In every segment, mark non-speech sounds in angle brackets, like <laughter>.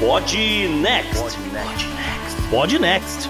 Pod Next. Pod Next.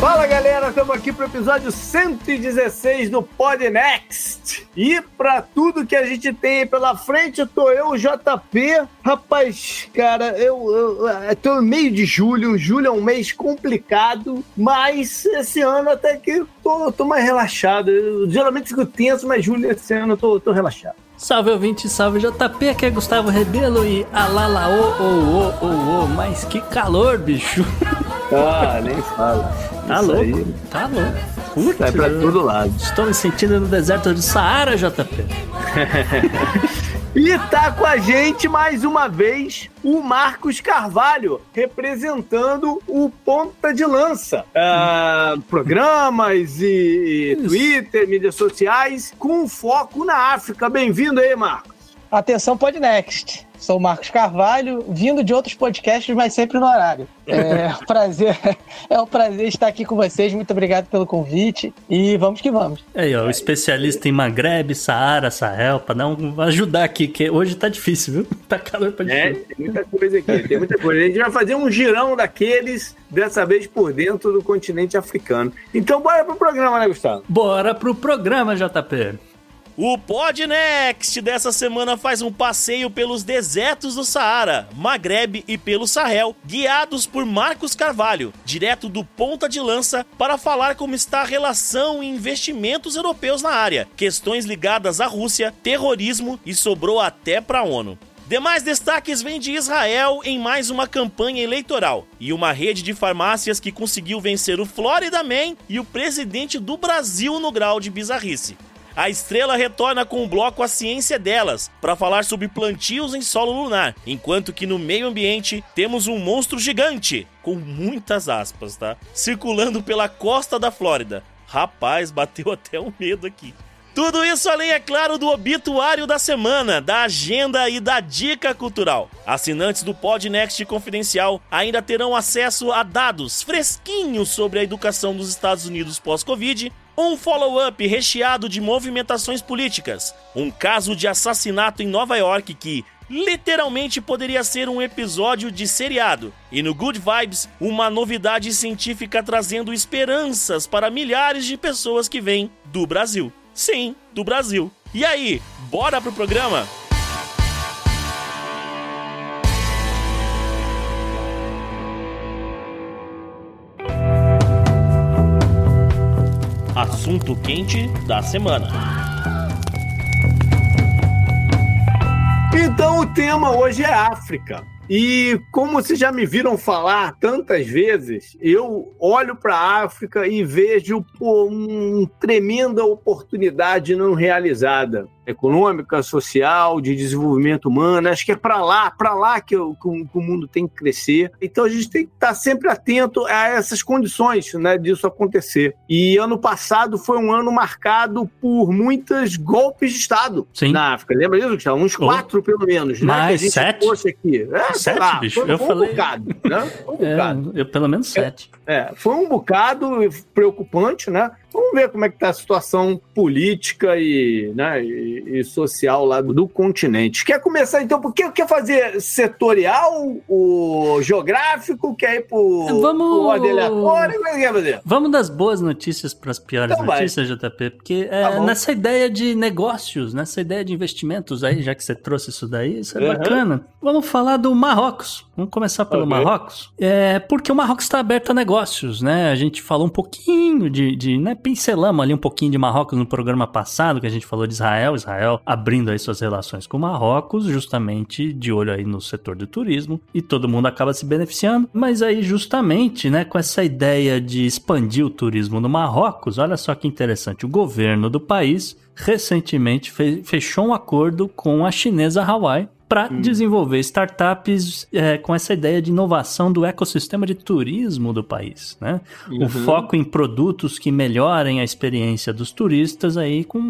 Fala galera, estamos aqui para o episódio 116 do Pod Next. E para tudo que a gente tem aí pela frente, tô eu, JP. Rapaz, cara, eu, eu, eu tô no meio de julho. Julho é um mês complicado, mas esse ano até que tô, tô mais relaxado. Eu, geralmente fico tenso, mas julho esse ano eu tô, tô relaxado. Salve ouvinte, salve JP, aqui é Gustavo Rebelo e alala ô ô ô ô mas que calor, bicho. <laughs> Ah, nem fala. Tá Isso louco, aí. tá louco. Putz, Vai pra todo lado. Estou me sentindo no deserto do Saara, JP. <laughs> E tá com a gente mais uma vez o Marcos Carvalho, representando o Ponta de Lança. Ah, programas e, e. Twitter, mídias sociais, com foco na África. Bem-vindo aí, Marcos. Atenção Podnext. Sou o Marcos Carvalho, vindo de outros podcasts, mas sempre no horário. É <laughs> um prazer, é um prazer estar aqui com vocês. Muito obrigado pelo convite e vamos que vamos. Aí, ó, o especialista em Maghreb, Saara, Sahel, pra dar um, ajudar aqui, que hoje tá difícil, viu? <laughs> Tá calor pra É, difícil. tem muita coisa aqui, tem muita coisa. A gente vai fazer um girão daqueles, dessa vez por dentro do continente africano. Então bora pro programa, né, Gustavo? Bora pro programa, JP. O Pod Next dessa semana faz um passeio pelos desertos do Saara, Maghreb e pelo Sahel, guiados por Marcos Carvalho, direto do Ponta de Lança, para falar como está a relação e investimentos europeus na área, questões ligadas à Rússia, terrorismo e sobrou até para a ONU. Demais destaques vêm de Israel em mais uma campanha eleitoral e uma rede de farmácias que conseguiu vencer o Florida Man e o presidente do Brasil no grau de bizarrice. A estrela retorna com o bloco A Ciência Delas para falar sobre plantios em solo lunar, enquanto que no meio ambiente temos um monstro gigante, com muitas aspas, tá? Circulando pela costa da Flórida. Rapaz, <laughs> bateu até um medo aqui. Tudo isso além, é claro, do obituário da semana, da agenda e da dica cultural. Assinantes do Podnext Confidencial ainda terão acesso a dados fresquinhos sobre a educação dos Estados Unidos pós-Covid, um follow-up recheado de movimentações políticas, um caso de assassinato em Nova York que literalmente poderia ser um episódio de seriado. E no Good Vibes, uma novidade científica trazendo esperanças para milhares de pessoas que vêm do Brasil. Sim, do Brasil. E aí, bora pro programa? Assunto quente da semana. Então o tema hoje é África. E como vocês já me viram falar tantas vezes, eu olho para a África e vejo pô, uma tremenda oportunidade não realizada. Econômica, social, de desenvolvimento humano. Acho que é para lá, para lá que, o- que o mundo tem que crescer. Então a gente tem que estar sempre atento a essas condições né, disso acontecer. E ano passado foi um ano marcado por muitos golpes de Estado Sim. na África. Lembra disso, Gustavo? Uns Oh. quatro, pelo menos. né? Mais que a gente sete? trouxe aqui. É, Sete, lá, bicho? Foi, Eu foi falei- um bocado, né? Foi um <laughs> bocado. É, eu pelo menos sete. É, foi um bocado preocupante, né? Vamos ver como é que tá a situação política e, né, e, e social lá do, continente. Quer começar então? Por que quer fazer setorial, o geográfico, quer ir pro, Vamos- pro? Como é que quer fazer? Vamos das boas notícias para as piores Então vai. notícias, JP, porque é, Tá nessa ideia de negócios, nessa ideia de investimentos aí, já que você trouxe isso daí, isso é Uhum. bacana. Vamos falar do Marrocos. Vamos começar pelo Ok. Marrocos. É, porque o Marrocos está aberto a negócios, né? A gente falou um pouquinho de, de né, pincelamos ali um pouquinho de Marrocos no programa passado, que a gente falou de Israel, Israel abrindo aí suas relações com Marrocos, justamente de olho aí no setor do turismo, e todo mundo acaba se beneficiando. Mas aí, justamente, né, com essa ideia de expandir o turismo no Marrocos, olha só que interessante, o governo do país recentemente fe- fechou um acordo com a chinesa Hawaii para desenvolver startups é, com essa ideia de inovação do ecossistema de turismo do país, né? O foco em produtos que melhorem a experiência dos turistas aí com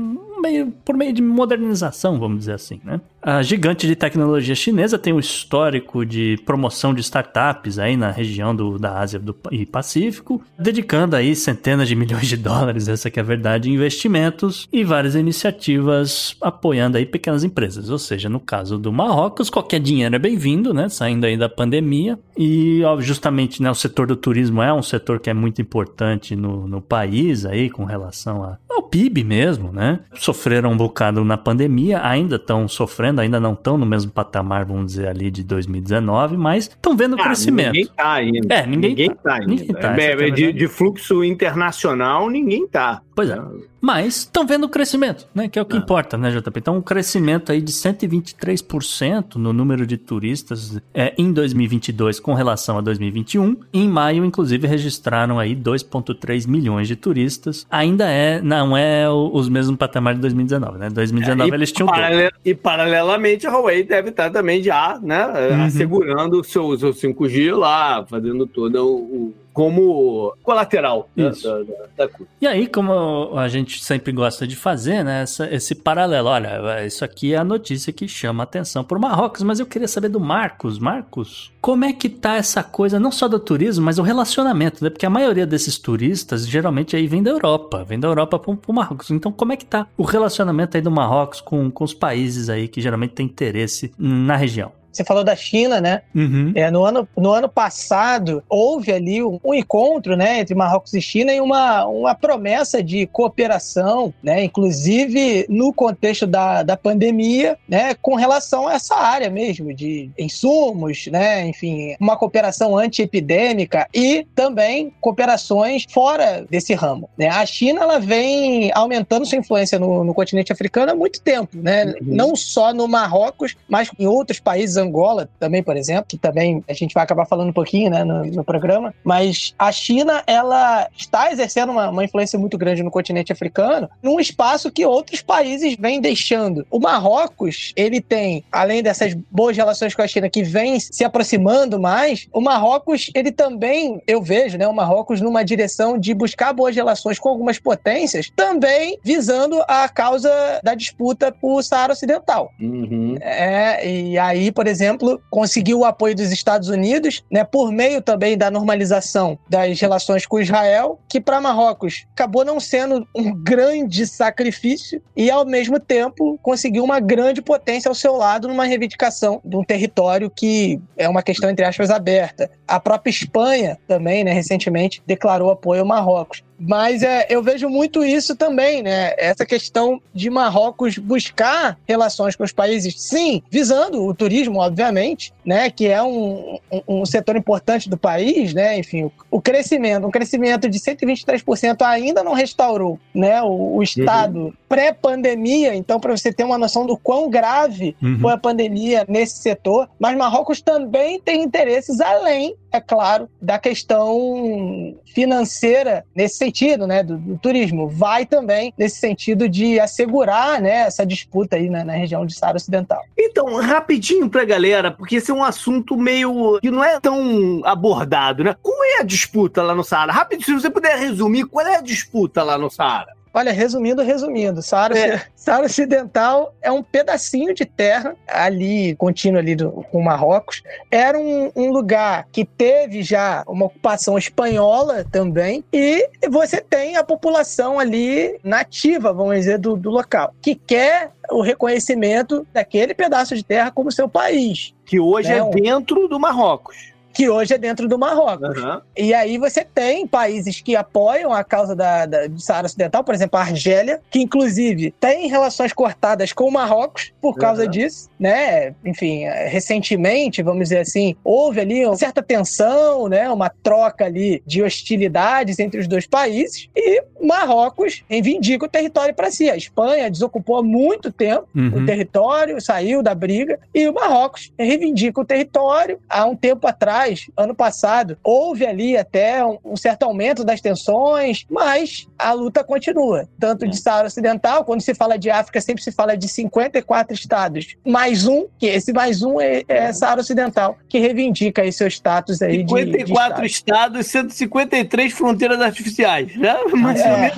meio, por meio de modernização, vamos dizer assim, né? A gigante de tecnologia chinesa tem um histórico de promoção de startups aí na região do, da Ásia do, e Pacífico, dedicando aí centenas de milhões de dólares, essa que é a verdade, em investimentos e várias iniciativas apoiando aí pequenas empresas. Ou seja, no caso do Marrocos, qualquer dinheiro é bem-vindo, né? Saindo aí da pandemia. E, ó, justamente, né, o setor do turismo é um setor que é muito importante no, no país aí, com relação a, ao PIB mesmo, né? Sofreram um bocado na pandemia, ainda estão sofrendo, ainda não estão no mesmo patamar, vamos dizer, ali de 2019, mas estão vendo ah, crescimento. Ninguém tá ainda. É, ninguém, ninguém tá. tá ainda. Ninguém tá, é, é de, de, fluxo internacional, ninguém tá. Pois é. Mas estão vendo o crescimento, né? Que é o que ah. importa, né, JP? Então, um crescimento aí de 123% no número de turistas é, em 2022 com relação a 2021. Em maio, inclusive, registraram aí 2,3 milhões de turistas. Ainda é, não é os mesmos patamares de 2019, né? 2019 é, eles tinham paralel, E paralelamente a Huawei deve estar também já, né? Uhum. Assegurando o seu, seu 5G lá, fazendo todo o como colateral da, da, da, da, E aí, como a gente sempre gosta de fazer, né, essa, esse paralelo, olha, isso aqui é a notícia que chama atenção por Marrocos, mas eu queria saber do Marcos. Marcos, como é que tá essa coisa, não só do turismo, mas o relacionamento, né? Porque a maioria desses turistas geralmente aí vem da Europa, vem da Europa pro, pro Marrocos. Então, como é que tá o relacionamento aí do Marrocos com, com os países aí que geralmente têm interesse na região? Você falou da China, né? Uhum. É, no, ano, no ano passado, houve ali um, um, encontro né, entre Marrocos e China e uma, uma promessa de cooperação, né, inclusive no contexto da, da pandemia, né, com relação a essa área mesmo, de insumos, né, enfim, uma cooperação antiepidêmica e também cooperações fora desse ramo. Né? A China ela vem aumentando sua influência no, no continente africano há muito tempo, né? Uhum. não só no Marrocos, mas em outros países Angola também, por exemplo, que também a gente vai acabar falando um pouquinho né, no, no programa. Mas a China, ela está exercendo uma, uma, influência muito grande no continente africano, num espaço que outros países vêm deixando. O Marrocos, ele tem, além dessas boas relações com a China, que vem se aproximando mais, o Marrocos, ele também, eu vejo, né, o Marrocos numa direção de buscar boas relações com algumas potências, também visando a causa da disputa por Saara Ocidental. Uhum. É, e aí, por exemplo, exemplo, conseguiu o apoio dos Estados Unidos, né, por meio também da normalização das relações com Israel, que para Marrocos acabou não sendo um grande sacrifício e, ao mesmo tempo, conseguiu uma grande potência ao seu lado numa reivindicação de um território que é uma questão, entre aspas, aberta. A própria Espanha também, né, recentemente, declarou apoio ao Marrocos. Mas é, eu vejo muito isso também, né? Essa questão de Marrocos buscar relações com os países, sim, visando o turismo, obviamente, né? Que é um, um, um setor importante do país, né? Enfim, o, o crescimento, um crescimento de 123% ainda não restaurou, né? O, o estado uhum. Pré-pandemia. Então, para você ter uma noção do quão grave uhum. foi a pandemia nesse setor, mas Marrocos também tem interesses além, é claro, da questão financeira nesse sentido, né, do, do, turismo, vai também nesse sentido de assegurar, né, essa disputa aí na, na região de Saara Ocidental. Então, rapidinho pra galera, porque esse é um assunto meio que não é tão abordado, né? Qual é a disputa lá no Saara? Rapidinho, se você puder resumir, qual é a disputa lá no Saara? Olha, resumindo, resumindo, Saara, é. Saara <laughs> Ocidental é um pedacinho de terra ali, contínuo ali do, com Marrocos. Era um, um, lugar que teve já uma ocupação espanhola também, e você tem a população ali nativa, vamos dizer, do, do local, que quer o reconhecimento daquele pedaço de terra como seu país. Que hoje né? é dentro do Marrocos que hoje é dentro do Marrocos. Uhum. E aí você tem países que apoiam a causa da, da, do Saara Ocidental, por exemplo, a Argélia, que inclusive tem relações cortadas com o Marrocos por causa uhum. disso, né? Enfim, recentemente, vamos dizer assim, houve ali uma certa tensão, né? Uma troca ali de hostilidades entre os dois países e Marrocos reivindica o território para si. A Espanha desocupou há muito tempo uhum. o território, saiu da briga e o Marrocos reivindica o território. Há um tempo atrás atrás, ano passado, houve ali até um, um certo aumento das tensões, mas a luta continua. Tanto de Saara Ocidental, quando se fala de África, sempre se fala de 54 estados, mais um, que esse mais um é, é Saara Ocidental, que reivindica aí seu status aí 54 de, de estados e 153 fronteiras artificiais, né? <laughs> Mais é.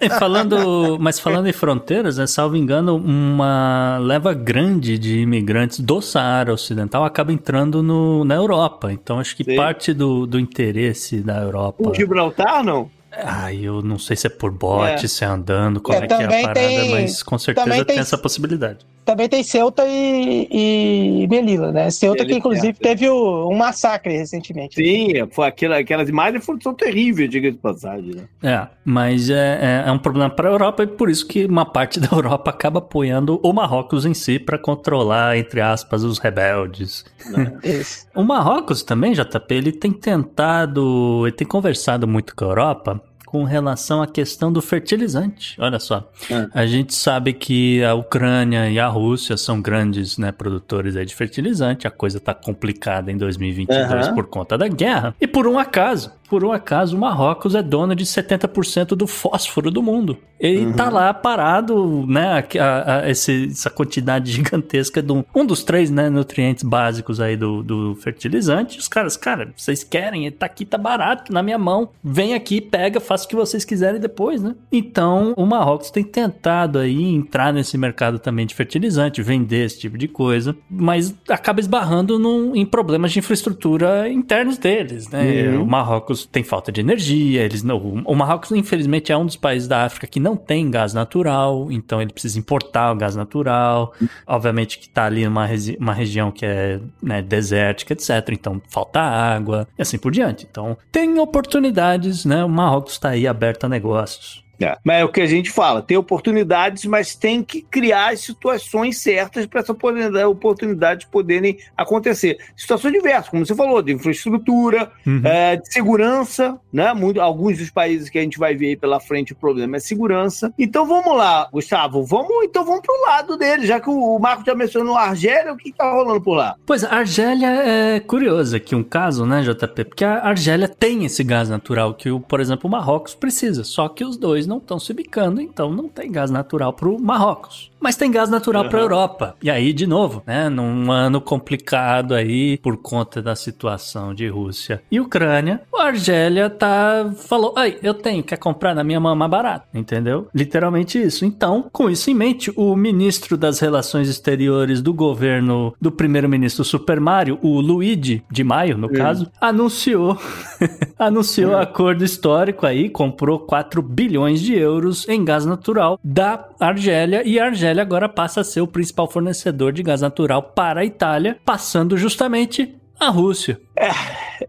E falando, mas falando em fronteiras, né, salvo engano, uma leva grande de imigrantes do Saara Ocidental acaba entrando no, na Europa. Então acho que Sim. parte do, do interesse da Europa. O Gibraltar, não? Ah, eu não sei se é por bot, é. se é andando, como é, é que é a parada, tem, mas com certeza tem, tem, essa possibilidade. Também tem Ceuta e, e Melilla, né? Ceuta que inclusive teve o, um massacre recentemente. Sim, foi aquela, aquelas imagens foram, são terríveis, diga de passagem. Né? É, mas é, é, é um problema para a Europa e por isso que uma parte <laughs> da Europa acaba apoiando o Marrocos em si para controlar, entre aspas, os rebeldes. <laughs> o Marrocos também, JP, ele tem tentado, ele tem conversado muito com a Europa com relação à questão do fertilizante. Olha só, é. a gente sabe que a Ucrânia e a Rússia são grandes né, produtores de fertilizante. A coisa está complicada em 2022 uhum. por conta da guerra. E por um acaso, por um acaso, o Marrocos é dono de 70% do fósforo do mundo. Ele uhum. tá lá parado, né? A, a, esse, essa quantidade <laughs> gigantesca de um, um dos três né, nutrientes básicos aí do, do fertilizante. Os caras, cara, vocês querem? Tá aqui, tá barato, na minha mão. Vem aqui, pega, faça o que vocês quiserem depois, né? Então, o Marrocos tem tentado aí entrar nesse mercado também de fertilizante, vender esse tipo de coisa, mas acaba esbarrando num, em problemas de infraestrutura internos deles, né? Uhum. O Marrocos Marrocos tem falta de energia, eles não, o Marrocos infelizmente é um dos países da África que não tem gás natural, então ele precisa importar o gás natural. Obviamente que está ali numa uma região que é né, desértica, etc. Então falta água e assim por diante. Então tem oportunidades, né? O Marrocos está aí aberto a negócios. É. Mas é o que a gente fala, tem oportunidades, mas tem que criar as situações certas para essa oportunidade poderem acontecer. Situações diversas, como você falou, de infraestrutura, uhum. é, de segurança, né? Muito, alguns dos países que a gente vai ver aí pela frente o problema é segurança. Então vamos lá, Gustavo, vamos então vamos pro lado dele, já que o Marco já mencionou a Argélia, o que está rolando por lá? Pois a Argélia é curiosa aqui um caso, né, JP? Porque a Argélia tem esse gás natural que, por exemplo, o Marrocos precisa, só que os dois não estão se bicando, então não tem gás natural para o Marrocos. Mas tem gás natural uhum. para a Europa. E aí, de novo, né, num ano complicado aí por conta da situação de Rússia e Ucrânia, a Argélia tá falou, ai, eu tenho, quer comprar na minha mão mais barato, entendeu? Literalmente isso. Então, com isso em mente, o ministro das Relações Exteriores do governo do primeiro-ministro Super Mario, o Luigi de Maio, no caso, anunciou <laughs> anunciou acordo histórico aí, comprou 4 bilhões de euros em gás natural da Argélia e a Argélia agora passa a ser o principal fornecedor de gás natural para a Itália, passando justamente a Rússia. É,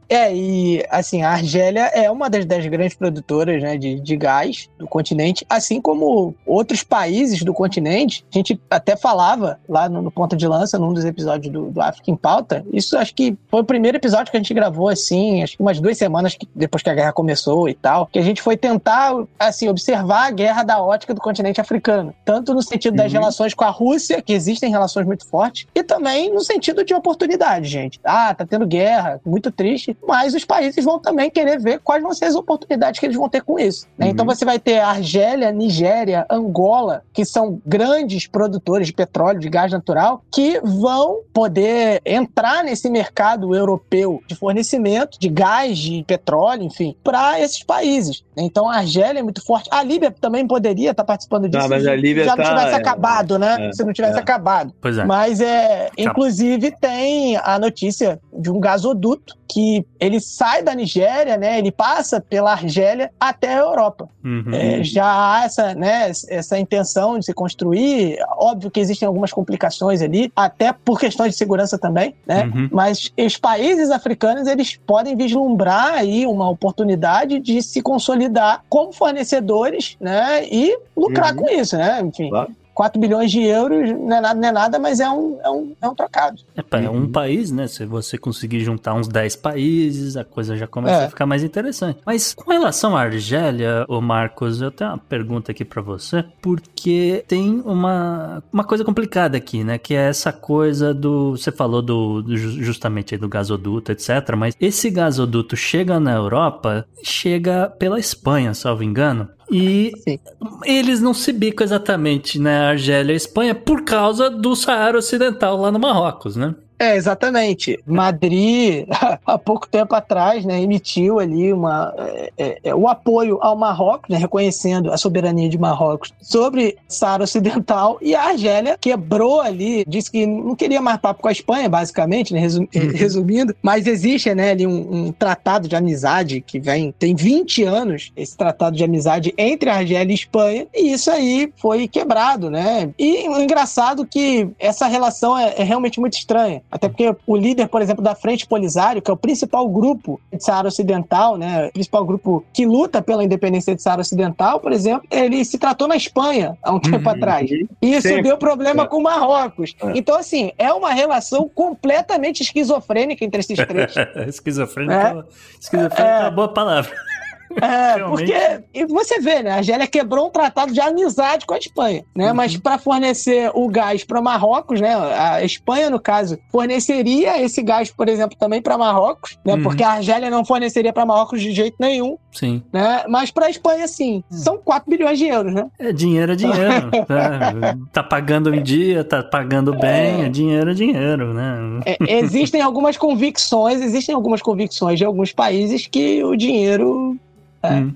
é, e assim, a Argélia é uma das dez grandes produtoras né, de, de gás do continente, assim como outros países do continente. A gente até falava lá no, no Ponta de Lança, num dos episódios do, do África em Pauta. Isso acho que foi o primeiro episódio que a gente gravou, assim, acho que umas duas semanas que, depois que a guerra começou e tal, que a gente foi tentar, assim, observar a guerra da ótica do continente africano. Tanto no sentido das uhum. relações com a Rússia, que existem relações muito fortes, e também no sentido de oportunidade, gente. Ah, tá tendo guerra, muito triste, mas os países vão também querer ver quais vão ser as oportunidades que eles vão ter com isso. Né? Uhum. Então você vai ter Argélia, Nigéria, Angola, que são grandes produtores de petróleo, de gás natural, que vão poder entrar nesse mercado europeu de fornecimento de gás, de petróleo, enfim, para esses países. Então a Argélia é muito forte. A Líbia também poderia estar participando disso. Não, mas a Líbia já tá, não tivesse é, acabado, né? É, se não tivesse é. acabado. Pois é. Mas é, inclusive tem a notícia de um gasoduto que ele sai da Nigéria, né? Ele passa pela Argélia até a Europa. Uhum. É, já há essa, né, essa intenção de se construir. Óbvio que existem algumas complicações ali, até por questões de segurança também, né? Uhum. Mas os países africanos eles podem vislumbrar aí uma oportunidade de se consolidar como fornecedores, né? E lucrar uhum. com isso, né? Enfim. Claro 4 bilhões de euros não é nada, não é nada mas é um, é um, é um trocado. É, é um uhum. país, né? Se você conseguir juntar uns 10 países, a coisa já começa é. a ficar mais interessante. Mas com relação à Argélia, ô Marcos, eu tenho uma pergunta aqui para você, porque tem uma, uma coisa complicada aqui, né? Que é essa coisa do. Você falou do, do justamente aí do gasoduto, etc. Mas esse gasoduto chega na Europa, chega pela Espanha, salvo engano. E Sim. eles não se bicam exatamente, né, Argélia e Espanha, por causa do Saara Ocidental lá no Marrocos, né? É, exatamente. Madrid, <laughs> há pouco tempo atrás, né, emitiu ali uma, é, é, é, o apoio ao Marrocos, né, reconhecendo a soberania de Marrocos sobre Saara Ocidental, e a Argélia quebrou ali, disse que não queria mais papo com a Espanha, basicamente, né, resum, uhum. <laughs> resumindo, mas existe né, ali um, um, tratado de amizade que vem, tem 20 anos, esse tratado de amizade entre a Argélia e Espanha, e isso aí foi quebrado, né? E o engraçado é que essa relação é, é realmente muito estranha. Até porque o líder, por exemplo, da Frente Polisário, que é o principal grupo de Saara Ocidental, né, o principal grupo que luta pela independência de Saara Ocidental, por exemplo, ele se tratou na Espanha há um tempo uhum, atrás. E isso Sim. deu problema é. com Marrocos. É. Então, assim, é uma relação completamente esquizofrênica entre esses três. <laughs> esquizofrênica, é. esquizofrênica é uma boa palavra. É, porque e você vê, né? A Argélia quebrou um tratado de amizade com a Espanha, né? Uhum. Mas para fornecer o gás para Marrocos, né? A Espanha, no caso, forneceria esse gás, por exemplo, também para Marrocos, né? Uhum. Porque a Argélia não forneceria para Marrocos de jeito nenhum. Sim. Né? Mas para a Espanha, sim. Uhum. São 4 bilhões de euros, né? É dinheiro, é dinheiro. <laughs> tá, tá, pagando em dia, tá pagando bem, é, é dinheiro, é dinheiro, né? É, existem algumas convicções, existem algumas convicções de alguns países que o dinheiro é. Hum.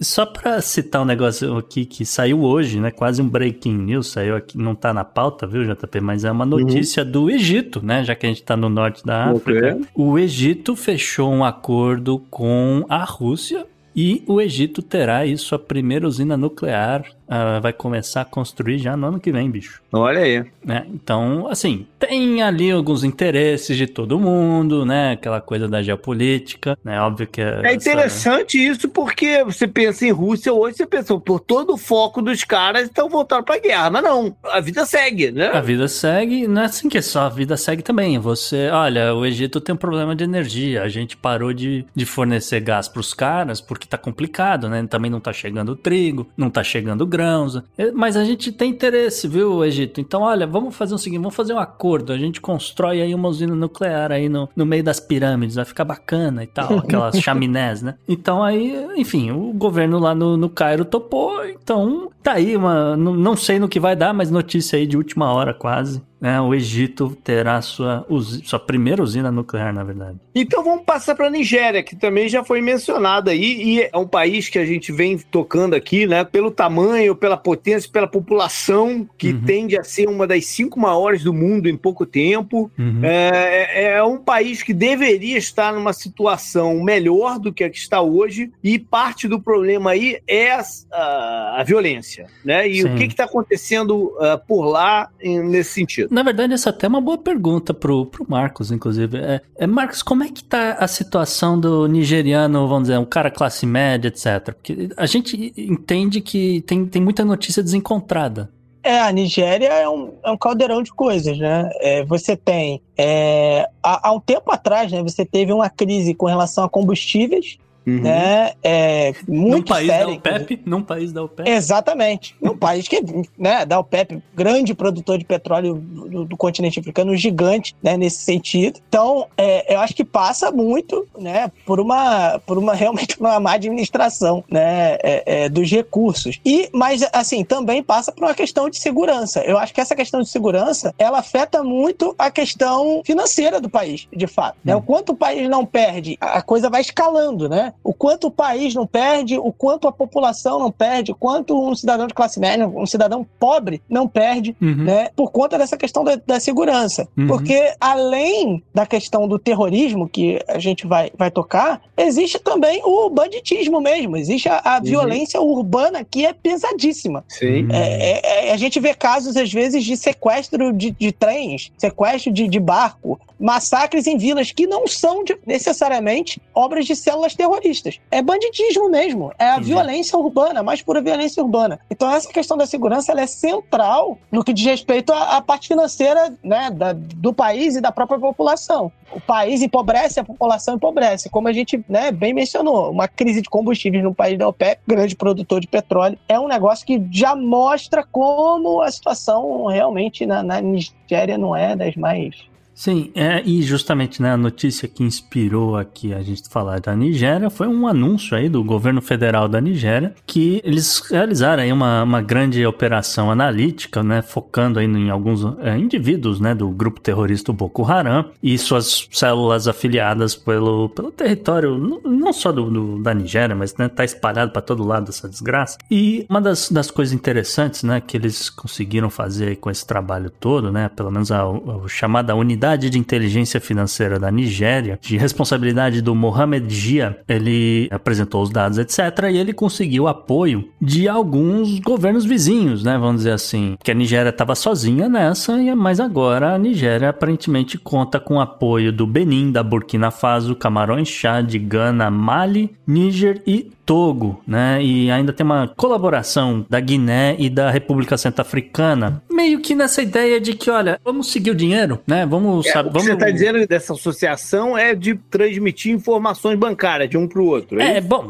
Só para citar um negócio aqui que saiu hoje, né? Quase um breaking news, saiu aqui, não tá na pauta, viu, JP? Mas é uma uhum. notícia uhum. do Egito, né? Já que a gente tá no norte da África. Okay. O Egito fechou um acordo com a Rússia e o Egito terá aí sua primeira usina nuclear uh, vai começar a construir já no ano que vem, bicho. Olha aí. Né? Então, assim, tem ali alguns interesses de todo mundo, né? Aquela coisa da geopolítica, né? Óbvio que... É, é interessante isso porque você pensa em Rússia hoje, você pensa, por todo o foco dos caras estão voltando pra guerra. Mas não, a vida segue, né? A vida segue, não é assim que é só, a vida segue também. Você, olha, o Egito tem um problema de energia, a gente parou de, de fornecer gás pros caras porque tá complicado, né? Também não tá chegando trigo, não tá chegando grãos. É, mas a gente tem interesse, viu, Egito? Então, olha, vamos fazer o seguinte: vamos fazer um acordo. A gente constrói aí uma usina nuclear aí no, no meio das pirâmides, vai ficar bacana e tal, <laughs> aquelas chaminés, né? Então aí, enfim, o governo lá no, no Cairo topou. Então, tá aí uma. Não, sei no que vai dar, mas notícia aí de última hora quase né, o Egito terá sua, sua primeira usina nuclear, na verdade. Então vamos passar para a Nigéria, que também já foi mencionada aí, e é um país que a gente vem tocando aqui, né, pelo tamanho, pela potência, pela população, que uhum. tende a ser uma das cinco maiores do mundo em pouco tempo. Uhum. É, é, é um país que deveria estar numa situação melhor do que a que está hoje, e parte do problema aí é a, a, a violência, né? E Sim. o que está acontecendo uh, por lá em, nesse sentido? Na verdade, essa é até é uma boa pergunta pro, pro Marcos, inclusive. É, é, Marcos, como é que tá a situação do nigeriano, vamos dizer, um cara classe média, etc? Porque a gente entende que tem, tem muita notícia desencontrada. É, a Nigéria é um, é um caldeirão de coisas, né? É, você tem. É, há, há um tempo atrás, né, você teve uma crise com relação a combustíveis, Uhum. Né? É, muito num país sério, da OPEP? Num país da OPEP? Exatamente. Num país que, né, da OPEP, grande produtor de petróleo do, do continente africano, gigante, né, nesse sentido. Então, é, eu acho que passa muito, né, por uma, por uma <laughs> realmente uma má administração, né, é, é, dos recursos. E, mas, assim, também passa por uma questão de segurança. Eu acho que essa questão de segurança, ela afeta muito a questão financeira do país, de fato. Né? Hum. O quanto o país não perde, a coisa vai escalando, né? O quanto o país não perde, o quanto a população não perde, o quanto um cidadão de classe média, um cidadão pobre não perde, uhum. né, por conta dessa questão da, da segurança. Uhum. Porque além da questão do terrorismo que a gente vai, vai tocar, existe também o banditismo mesmo, existe a, a uhum. violência urbana que é pesadíssima. Sim. É, é, é, a gente vê casos, às vezes, de sequestro de, de trens, sequestro de, de barco, massacres em vilas que não são de, necessariamente obras de células terroristas terroristas. É banditismo mesmo. É a Entendi. violência urbana, a mais pura violência urbana. Então, essa questão da segurança é central no que diz respeito à, à parte financeira né, da, do país e da própria população. O país empobrece, a população empobrece. Como a gente né, bem mencionou, uma crise de combustíveis no país da OPEP, grande produtor de petróleo, é um negócio que já mostra como a situação realmente na, na Nigéria não é das mais Sim, é, e justamente né, a notícia que inspirou aqui a gente falar da Nigéria foi um anúncio aí do governo federal da Nigéria que eles realizaram aí uma, uma grande operação analítica, né, focando aí em alguns é, indivíduos né, do grupo terrorista Boko Haram e suas células afiliadas pelo, pelo território, não só do, do da Nigéria, mas né, tá espalhado para todo lado essa desgraça. E uma das, das coisas interessantes né, que eles conseguiram fazer com esse trabalho todo, né, pelo menos a, a chamada unidade De Inteligência Financeira da Nigéria, de responsabilidade do Mohamed Jia, ele apresentou os dados, etc. E ele conseguiu apoio de alguns governos vizinhos, né? Vamos dizer assim. Que a Nigéria estava sozinha nessa, mas agora a Nigéria aparentemente conta com apoio do Benin, da Burkina Faso, Camarões, Chad, Gana, Mali, Níger e Togo, né? E ainda tem uma colaboração da Guiné e da República Centro-Africana, meio que nessa ideia de que, olha, vamos seguir o dinheiro, né? Vamos, é, sabe, o que vamos... você está dizendo dessa associação é de transmitir informações bancárias de um para o outro. É, é bom,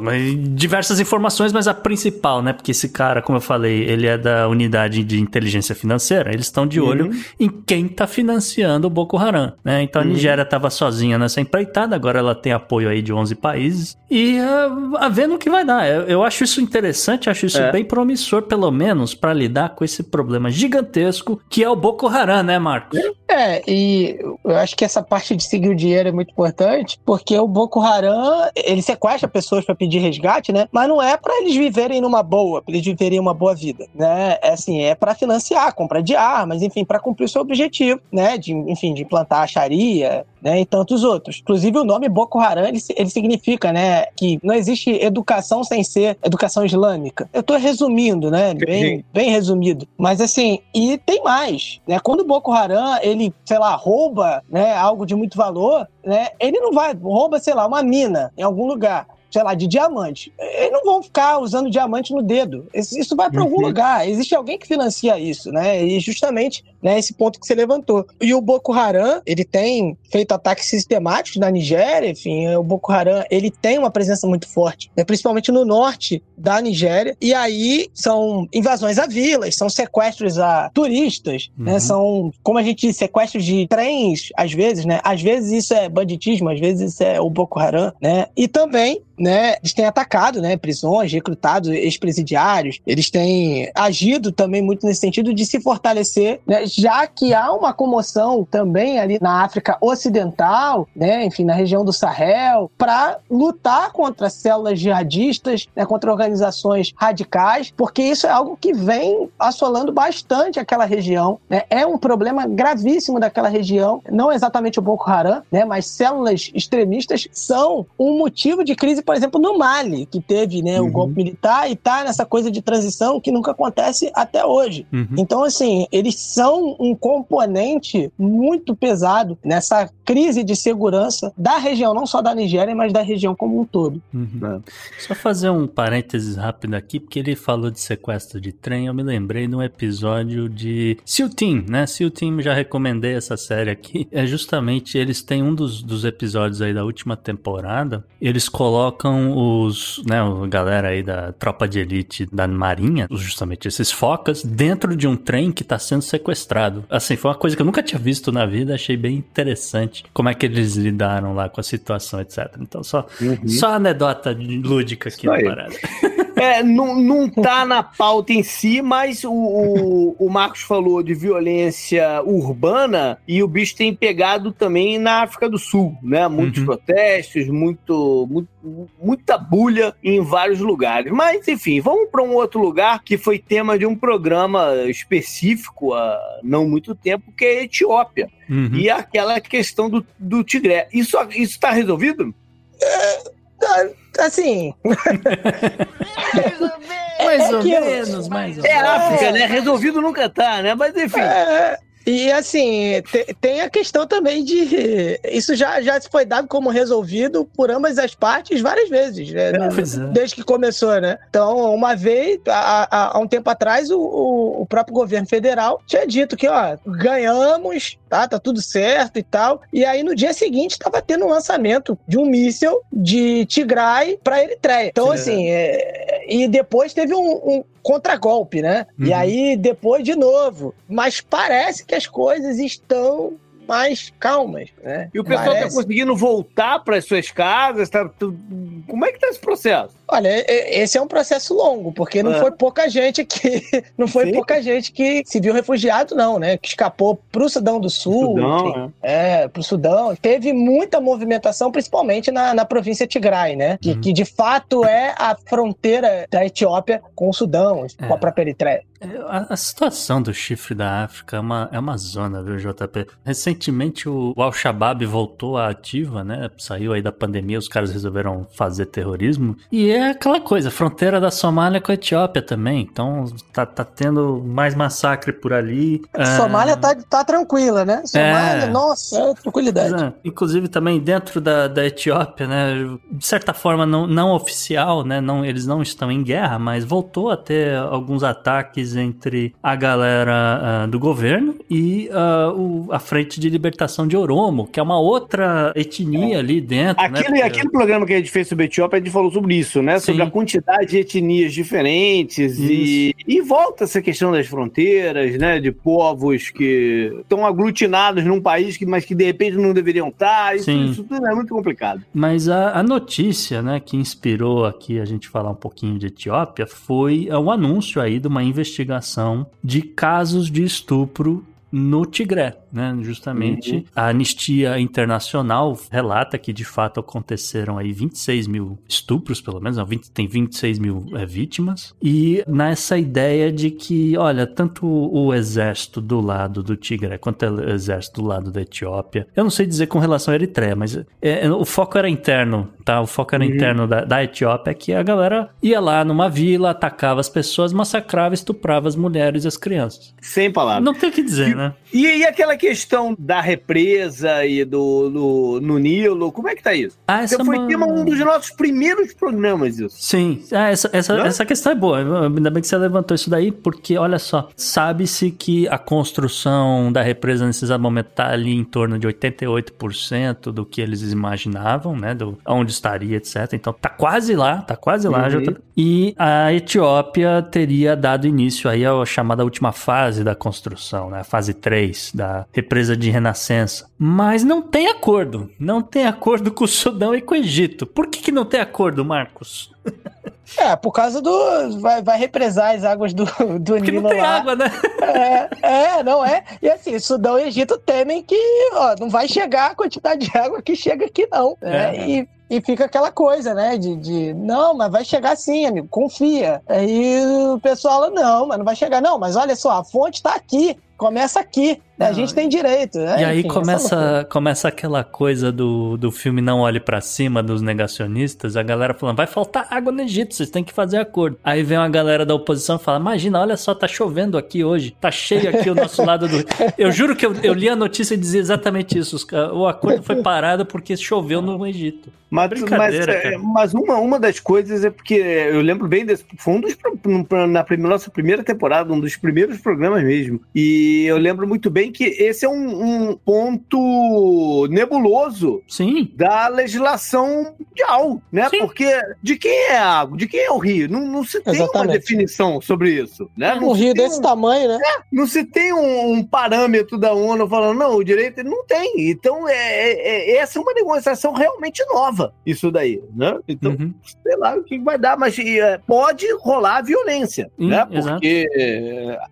diversas informações, mas a principal, né? Porque esse cara, como eu falei, ele é da unidade de inteligência financeira. Eles estão de olho uhum. em quem está financiando o Boko Haram, né? Então a uhum. Nigéria estava sozinha nessa empreitada, agora ela tem apoio aí de 11 países e uh, a vendo que que vai dar. Eu, eu acho isso interessante, acho isso é. bem promissor, pelo menos, para lidar com esse problema gigantesco que é o Boko Haram, né, Marcos? É, e eu acho que essa parte de seguir o dinheiro é muito importante, porque o Boko Haram, ele sequestra pessoas para pedir resgate, né? Mas não é para eles viverem numa boa, para eles viverem uma boa vida, né? É assim, é para financiar, compra de armas, enfim, para cumprir o seu objetivo, né? De, enfim, de implantar a Sharia, né? E tantos outros. Inclusive o nome Boko Haram, ele, ele significa, né? Que não existe educação sem ser educação islâmica. Eu tô resumindo, né? Bem, bem resumido. Mas assim, e tem mais, né? Quando o Boko Haram, ele ele, sei lá, rouba né, algo de muito valor, né, ele não vai, rouba, sei lá, uma mina em algum lugar sei lá, de diamante. Eles não vão ficar usando diamante no dedo. Isso vai para uhum. algum lugar. Existe alguém que financia isso, né? E justamente né, esse ponto que você levantou. E o Boko Haram, ele tem feito ataques sistemáticos na Nigéria, enfim, o Boko Haram, ele tem uma presença muito forte, né, principalmente no norte da Nigéria. E aí são invasões a vilas, são sequestros a turistas, né, uhum. né? São, como a gente diz, sequestros de trens, às vezes, né? Às vezes isso é banditismo, às vezes isso é o Boko Haram, né? E também né, eles têm atacado, né, prisões, recrutado ex-presidiários, eles têm agido também muito nesse sentido de se fortalecer, né, já que há uma comoção também ali na África Ocidental, né, enfim, na região do Sahel, para lutar contra células jihadistas, né, contra organizações radicais, porque isso é algo que vem assolando bastante aquela região, né, é um problema gravíssimo daquela região, não exatamente o Boko Haram, né, mas células extremistas são um motivo de crise por exemplo, no Mali, que teve né, uhum. o golpe militar e tá nessa coisa de transição que nunca acontece até hoje. Uhum. Então, assim, eles são um componente muito pesado nessa crise de segurança da região, não só da Nigéria, mas da região como um todo. Uhum. Só fazer um parênteses rápido aqui, porque ele falou de sequestro de trem, eu me lembrei de um episódio de Seal Team, né? Seal Team, já recomendei essa série aqui. É justamente, eles têm um dos, dos episódios aí da última temporada, eles colocam colocam os, né, a galera aí da tropa de elite da marinha, justamente esses focas, dentro de um trem que está sendo sequestrado. Assim, foi uma coisa que eu nunca tinha visto na vida, achei bem interessante como é que eles lidaram lá com a situação, etc. Então, só, uhum. só anedota lúdica aqui Isso na aí. parada. <laughs> É, não, não tá na pauta em si, mas o, o, o, Marcos falou de violência urbana e o bicho tem pegado também na África do Sul, né? Muitos uhum. protestos, muito, muito, muita bulha em vários lugares. Mas, enfim, vamos para um outro lugar que foi tema de um programa específico há não muito tempo, que é a Etiópia. Uhum. E aquela questão do, do Tigré. Isso está resolvido? É assim. mais ou <laughs> é menos, mais ou menos. É África, né? Resolvido nunca tá, né? Mas enfim. É, E assim, te, tem a questão também de. Isso já, já foi dado como resolvido por ambas as partes várias vezes, né? é. Desde que começou, né? Então, uma vez, há, há um tempo atrás, o, o, o, próprio governo federal tinha dito que, ó, ganhamos, tá? Tá tudo certo e tal. E aí, no dia seguinte, estava tendo um lançamento de um míssil de Tigray para Eritreia. Então, Sim. assim, é... e depois teve um, um contragolpe, né? Uhum. E aí, depois de novo. Mas parece que as coisas estão mais calmas, né? E o pessoal está conseguindo voltar para as suas casas? Tá, como é que está esse processo? Olha, esse é um processo longo, porque não é. foi pouca gente que <laughs> não foi Sim. pouca gente que se viu refugiado, não, né? Que escapou para o Sudão do Sul, Sudão, enfim, é, é para o Sudão. Teve muita movimentação, principalmente na, na província Tigray, né? Que, uhum. que de fato é a fronteira da Etiópia com o Sudão, é. com a própria Eritreia. É, a, a, situação do chifre da África é uma, é uma zona, viu, JP? Recentemente o, o Al-Shabaab voltou à ativa, né? Saiu aí da pandemia, os caras resolveram fazer terrorismo. E é aquela coisa, fronteira da Somália com a Etiópia também. Então tá, tá tendo mais massacre por ali. A é... Somália tá, tá tranquila, né? Somália, é... nossa, é tranquilidade. É, inclusive também dentro da, da Etiópia, né? De certa forma não, não oficial, né? Não, eles não estão em guerra, mas voltou a ter alguns ataques entre a galera uh, do governo e uh, o, a Frente de Libertação de Oromo, que é uma outra etnia é. ali dentro. Né, aquele, né? aquele programa que a gente fez sobre a Etiópia, a gente falou sobre isso, né? Sim. Sobre a quantidade de etnias diferentes e, e volta essa questão das fronteiras, né? De povos que estão aglutinados num país, que, mas que de repente não deveriam estar. Isso, isso tudo é muito complicado. Mas a, a notícia, né, que inspirou aqui a gente falar um pouquinho de Etiópia foi o anúncio aí de uma investigação investigação de casos de estupro no Tigré né? Justamente uhum. a Anistia Internacional relata que de fato aconteceram aí 26 mil estupros, pelo menos, 20, tem 26 mil é, vítimas, e nessa ideia de que, olha, tanto o exército do lado do Tigré quanto o exército do lado da Etiópia, eu não sei dizer com relação à Eritreia, mas é, é o foco era interno, tá? O foco era uhum. interno da, da Etiópia, que a galera ia lá numa vila, atacava as pessoas, massacrava, estuprava as mulheres e as crianças. Sem palavras. Não tem o que dizer, e, né? E, e aquela questão da represa e do, do no Nilo, como é que tá isso? Ah, essa foi uma... tema um dos nossos primeiros programas, isso. Sim, ah, essa, essa, essa questão é boa. Ainda bem que você levantou isso daí, porque olha só, sabe-se que a construção da represa nesse exato momento tá ali em torno de 88% do que eles imaginavam, né? Do onde estaria, etc. Então tá quase lá, tá quase lá. Uhum. Já tá... E a Etiópia teria dado início aí à chamada última fase da construção, né? A fase 3 da represa de renascença. Mas não tem acordo. Não tem acordo <laughs> com o Sudão e com o Egito. Por que, que não tem acordo, Marcos? <laughs> É, por causa do. Vai, vai represar as águas do, <laughs> do Porque Nilo não tem lá. água, né? É, é, não é. E assim, Sudão e Egito temem que ó, não vai chegar a quantidade de água que chega aqui, não. Né? É. E, e fica aquela coisa, né? De, de não, mas vai chegar sim, amigo, confia. Aí o pessoal, não, mas não vai chegar, não, mas olha só, a fonte tá aqui começa aqui. Né? A gente tem direito. Né? E aí Enfim, começa, começa aquela coisa do, do filme Não Olhe para Cima, dos negacionistas, a galera falando, vai faltar água no Egito, vocês têm que fazer acordo. Aí vem uma galera da oposição e fala, imagina, olha só, tá chovendo aqui hoje, tá cheio aqui o nosso lado do... <laughs> Eu juro que eu, eu li a notícia e dizia exatamente isso, o acordo foi parado porque choveu no Egito. Mas, mas, é, mas uma, uma das coisas é porque eu lembro bem desse, foi um dos, na nossa primeira temporada, um dos primeiros programas mesmo, e e eu lembro muito bem que esse é um, um ponto nebuloso Sim. da legislação mundial, né? Sim. Porque de quem é a água? De quem é o rio? Não, não se tem Exatamente. uma definição sobre isso. Né? um rio desse um, tamanho, né? É, não se tem um, um, parâmetro da ONU falando, não, o direito não tem. Então, é, é, é, essa é uma negociação realmente nova, isso daí, né? Então, uhum. sei lá o que vai dar, mas é, pode rolar violência, Sim, né? Porque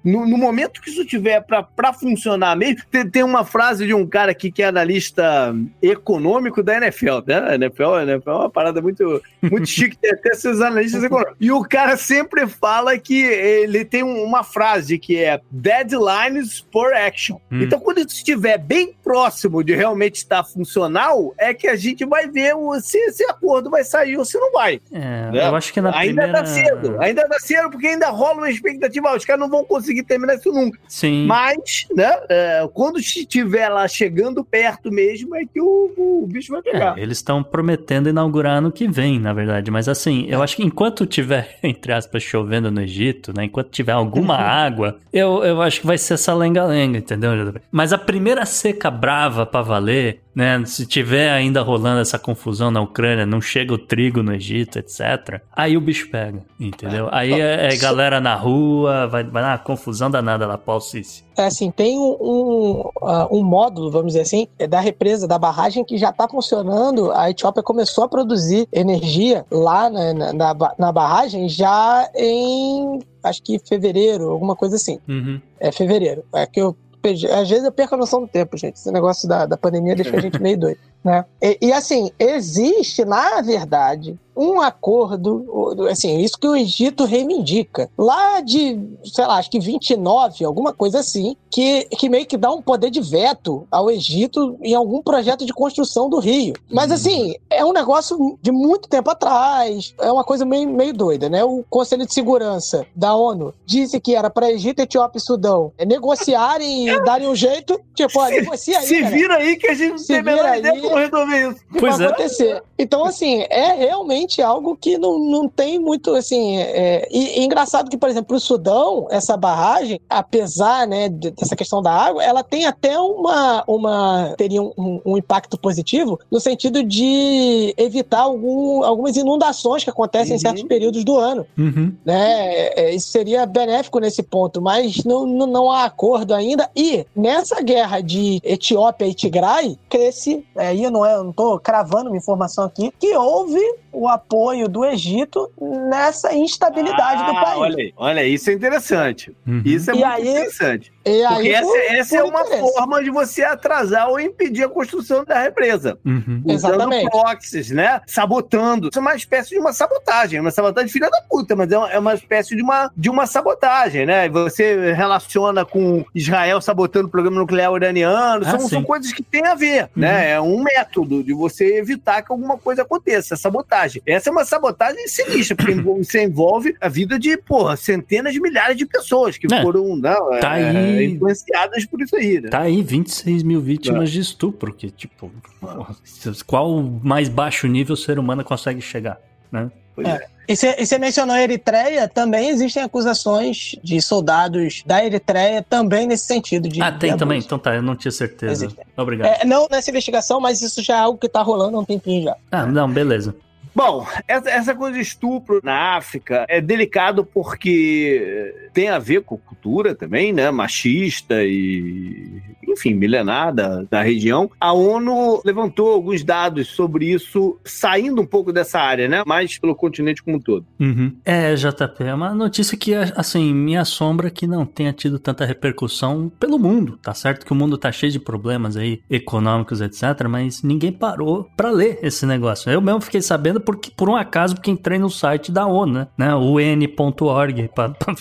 no, no momento que isso tiver para funcionar mesmo. Tem, tem, uma frase de um cara aqui que é analista econômico da NFL, né? A NFL, a NFL é uma parada muito, muito chique, tem até esses analistas <laughs> econômicos. E o cara sempre fala que ele tem uma frase que é deadlines for action. Hum. Então, quando isso estiver bem próximo de realmente estar funcional, é que a gente vai ver se esse acordo vai sair ou se não vai. É, né? Eu acho que na ainda primeira... tá cedo, ainda tá cedo, porque ainda rola uma expectativa, ah, os caras não vão conseguir terminar isso nunca. Sim. Mas Mas, né, é, quando estiver lá chegando perto mesmo, é que o, o bicho vai pegar. É, eles estão prometendo inaugurar ano que vem, na verdade. Mas assim, eu acho que enquanto tiver, <laughs> entre aspas, chovendo no Egito, né? Enquanto tiver alguma água, eu, eu acho que vai ser essa lenga-lenga, entendeu? Mas a primeira seca brava pra valer, né? Se tiver ainda rolando essa confusão na Ucrânia, não chega o trigo no Egito, etc. Aí o bicho pega, entendeu? Aí é, é galera na rua, vai, vai na confusão danada lá, Paul Sissi. É assim, tem um, um, uh, um, módulo, vamos dizer assim, é da represa, da barragem que já está funcionando. A Etiópia começou a produzir energia lá na, na, na, na barragem já em acho que fevereiro, alguma coisa assim. Uhum. É fevereiro. É que eu às vezes eu perco a noção do tempo, gente. Esse negócio da, da pandemia deixa a gente meio doido. Né? E, e, assim, existe, na verdade, um acordo, assim, isso que o Egito reivindica. Lá de, sei lá, acho que 29, alguma coisa assim, que, que meio que dá um poder de veto ao Egito em algum projeto de construção do Rio. Mas, assim, é um negócio de muito tempo atrás, é uma coisa meio, meio doida, né? O Conselho de Segurança da ONU disse que era para Egito, Etiópia e Sudão negociarem e <laughs> darem um jeito, tipo, ó, negocia aí. Se vira aí que a gente se tem melhor ideia como resolver isso. Pois vai é. acontecer. Então, assim, é realmente algo que não, não tem muito, assim... É, e, e engraçado que, por exemplo, o Sudão, essa barragem, apesar, né, dessa questão da água, ela tem até uma... uma teria um, um impacto positivo no sentido de evitar algum, algumas inundações que acontecem uhum. em certos períodos do ano. Uhum. Né? É, isso seria benéfico nesse ponto, mas não, não, não há acordo ainda. E nessa guerra de Etiópia e Tigray, cresce, aí é, não é, eu não estou cravando uma informação aqui, que houve o apoio do Egito nessa instabilidade ah, do país. Olha aí, olha, isso é interessante. Uhum. Isso é e muito aí, interessante. E aí, Porque essa, essa é uma interesse. forma de você atrasar ou impedir a construção da represa. Uhum. Usando Exatamente. proxies, né? Sabotando. Isso é uma espécie de uma sabotagem. Uma sabotagem filha da puta, mas é uma, é uma espécie de uma, de uma sabotagem, né? Você relaciona com Israel sabotando o programa nuclear iraniano. Ah, são, são coisas que têm a ver, uhum. né? É um método de você evitar que alguma coisa aconteça. Sabotagem. Essa é uma sabotagem sinistra, porque você envolve a vida de, porra, centenas de milhares de pessoas que é. foram, não, tá é, aí influenciadas por isso aí, né? Tá aí 26 mil vítimas é. de estupro, que, tipo, qual mais baixo nível o ser humano consegue chegar, né? É. E você mencionou a Eritreia, também existem acusações de soldados da Eritreia também nesse sentido. De, ah, tem de também? Então tá, eu não tinha certeza. Existe. Obrigado. É, não nessa investigação, mas isso já é algo que tá rolando há um tempinho já. Ah, não, beleza. Bom, essa, essa coisa de estupro na África é delicado porque tem a ver com cultura também, né? Machista e, enfim, milenar da, da região. A ONU levantou alguns dados sobre isso, saindo um pouco dessa área, né? Mais pelo continente como um todo. Uhum. É, JP, é uma notícia que, assim, me assombra que não tenha tido tanta repercussão pelo mundo. Tá certo que o mundo tá cheio de problemas aí, econômicos, etc., mas ninguém parou para ler esse negócio. Eu mesmo fiquei sabendo porque, por um acaso, porque entrei no site da ONU, né? UN.org. <laughs>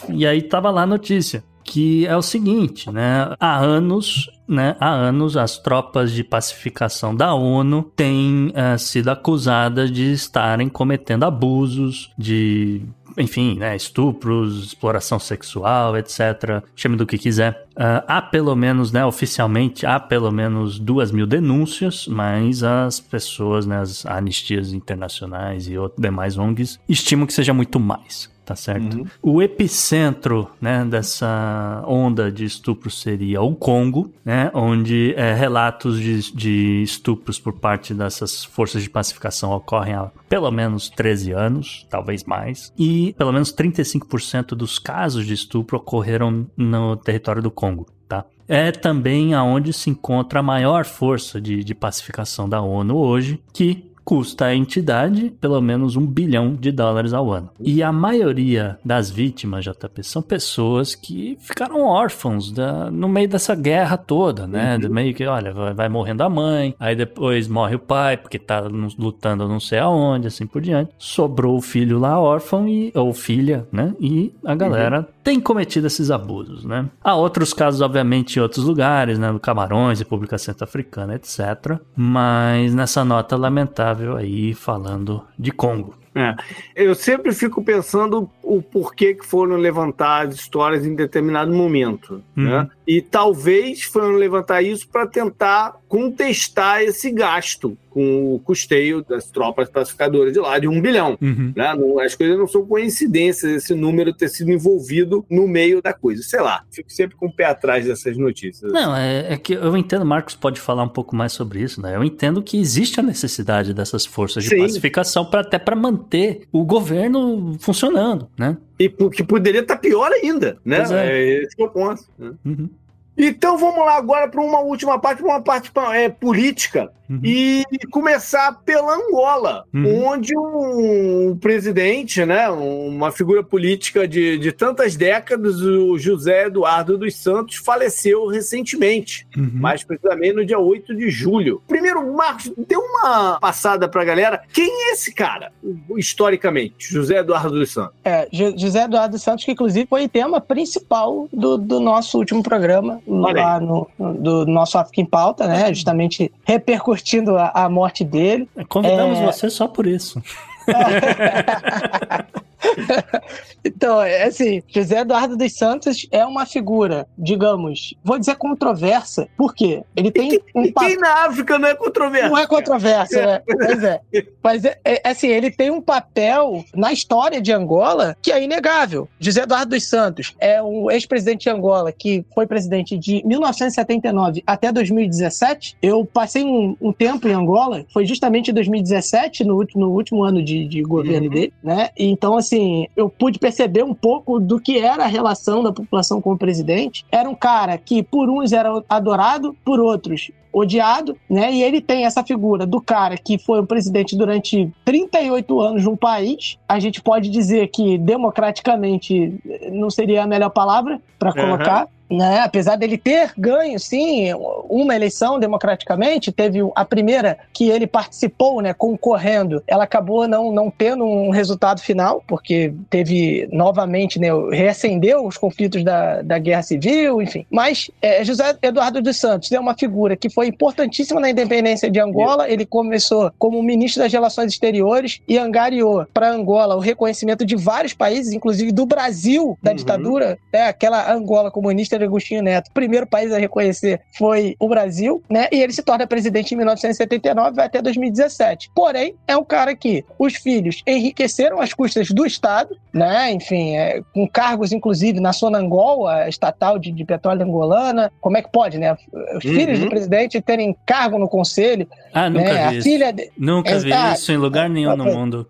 E aí tava lá a notícia. Que é o seguinte, né? Há anos né, há anos as tropas de pacificação da ONU têm uh, sido acusadas de estarem cometendo abusos, de enfim, né, estupros, exploração sexual, etc. Chame do que quiser. Uh, há pelo menos, né, oficialmente, há pelo menos duas mil denúncias, mas as pessoas, né, as anistias internacionais e outros demais ONGs estimam que seja muito mais tá certo? Uhum. O epicentro, né, dessa onda de estupro seria o Congo, né, onde é, relatos de, de estupros por parte dessas forças de pacificação ocorrem há pelo menos 13 anos, talvez mais, e pelo menos 35% dos casos de estupro ocorreram no território do Congo. Tá? É também aonde se encontra a maior força de, de pacificação da ONU hoje, que custa à entidade pelo menos um bilhão de dólares ao ano. E a maioria das vítimas, JP, são pessoas que ficaram órfãos da, no meio dessa guerra toda, né? Uhum. meio que, olha, vai, vai, morrendo a mãe, aí depois morre o pai, porque tá lutando não sei aonde, assim por diante. Sobrou o filho lá órfão, e, ou filha, né? E a galera uhum. Tem cometido esses abusos, né? Há outros casos, obviamente, em outros lugares, né? No Camarões, República Centro-Africana, etc. Mas nessa nota lamentável aí falando de Congo. É. Eu sempre fico pensando o porquê que foram levantadas histórias em determinado momento. Uhum. Né? E talvez foram levantar isso para tentar contestar esse gasto com o custeio das tropas pacificadoras de lá de um bilhão. Uhum. Né? As coisas não são coincidências, esse número ter sido envolvido no meio da coisa. Sei lá, fico sempre com o pé atrás dessas notícias. Não, é, é que eu entendo, Marcos pode falar um pouco mais sobre isso, né? Eu entendo que existe a necessidade dessas forças de Sim. pacificação pra, até para manter o governo funcionando, né? E que poderia estar tá pior ainda, né? É. é. esse é o ponto. Né? Uhum. Então vamos lá agora para uma última parte, uma parte é, política. Uhum. E começar pela Angola, uhum. onde um presidente, né, uma figura política de, de tantas décadas, o José Eduardo dos Santos, faleceu recentemente, uhum. mais precisamente no dia 8 de julho. Primeiro, Marcos, dê uma passada para a galera. Quem é esse cara, historicamente, José Eduardo dos Santos? É, José Eduardo dos Santos, que inclusive foi tema principal do, do nosso último programa, lá no, do nosso África em Pauta, né, justamente repercutindo curtindo a, a morte dele. Convidamos é... você só por isso. <laughs> <laughs> então, é assim, José Eduardo dos Santos é uma figura, digamos, vou dizer controversa, porque ele tem e, um papel. Quem na África não é controverso? Não é controverso, é. né? <laughs> Pois é. Mas, é, é, assim, ele tem um papel na história de Angola que é inegável. José Eduardo dos Santos é um ex-presidente de Angola que foi presidente de 1979 até 2017. Eu passei um, um tempo em Angola, foi justamente em 2017, no, no último ano de, de governo uhum. dele, né? Então, assim, assim, eu pude perceber um pouco do que era a relação da população com o presidente. Era um cara que, por uns, era adorado, por outros, odiado, né? E ele tem essa figura do cara que foi o presidente durante 38 anos de um país. A gente pode dizer que democraticamente não seria a melhor palavra para colocar. Uhum né? Apesar dele ter ganho, sim, uma eleição democraticamente, teve a primeira que ele participou, né, concorrendo, ela acabou não, não tendo um resultado final, porque teve novamente, né, reacendeu os conflitos da, da Guerra Civil, enfim. Mas é, José Eduardo dos Santos é uma figura que foi importantíssima na independência de Angola. Ele começou como ministro das Relações Exteriores e angariou para Angola o reconhecimento de vários países, inclusive do Brasil, da uhum. ditadura, né, aquela Angola comunista de Agostinho Neto, o primeiro país a reconhecer foi o Brasil, né? E ele se torna presidente em 1979 vai até 2017. Porém, é um cara que os filhos enriqueceram às custas do Estado, né? Enfim, é, com cargos, inclusive, na Sonangol, a estatal de, de petróleo angolana. Como é que pode, né? Os uhum. filhos do presidente terem cargo no conselho. Ah, nunca né? vi a isso. Filha de... Nunca é, vi tá... isso em lugar nenhum no mundo.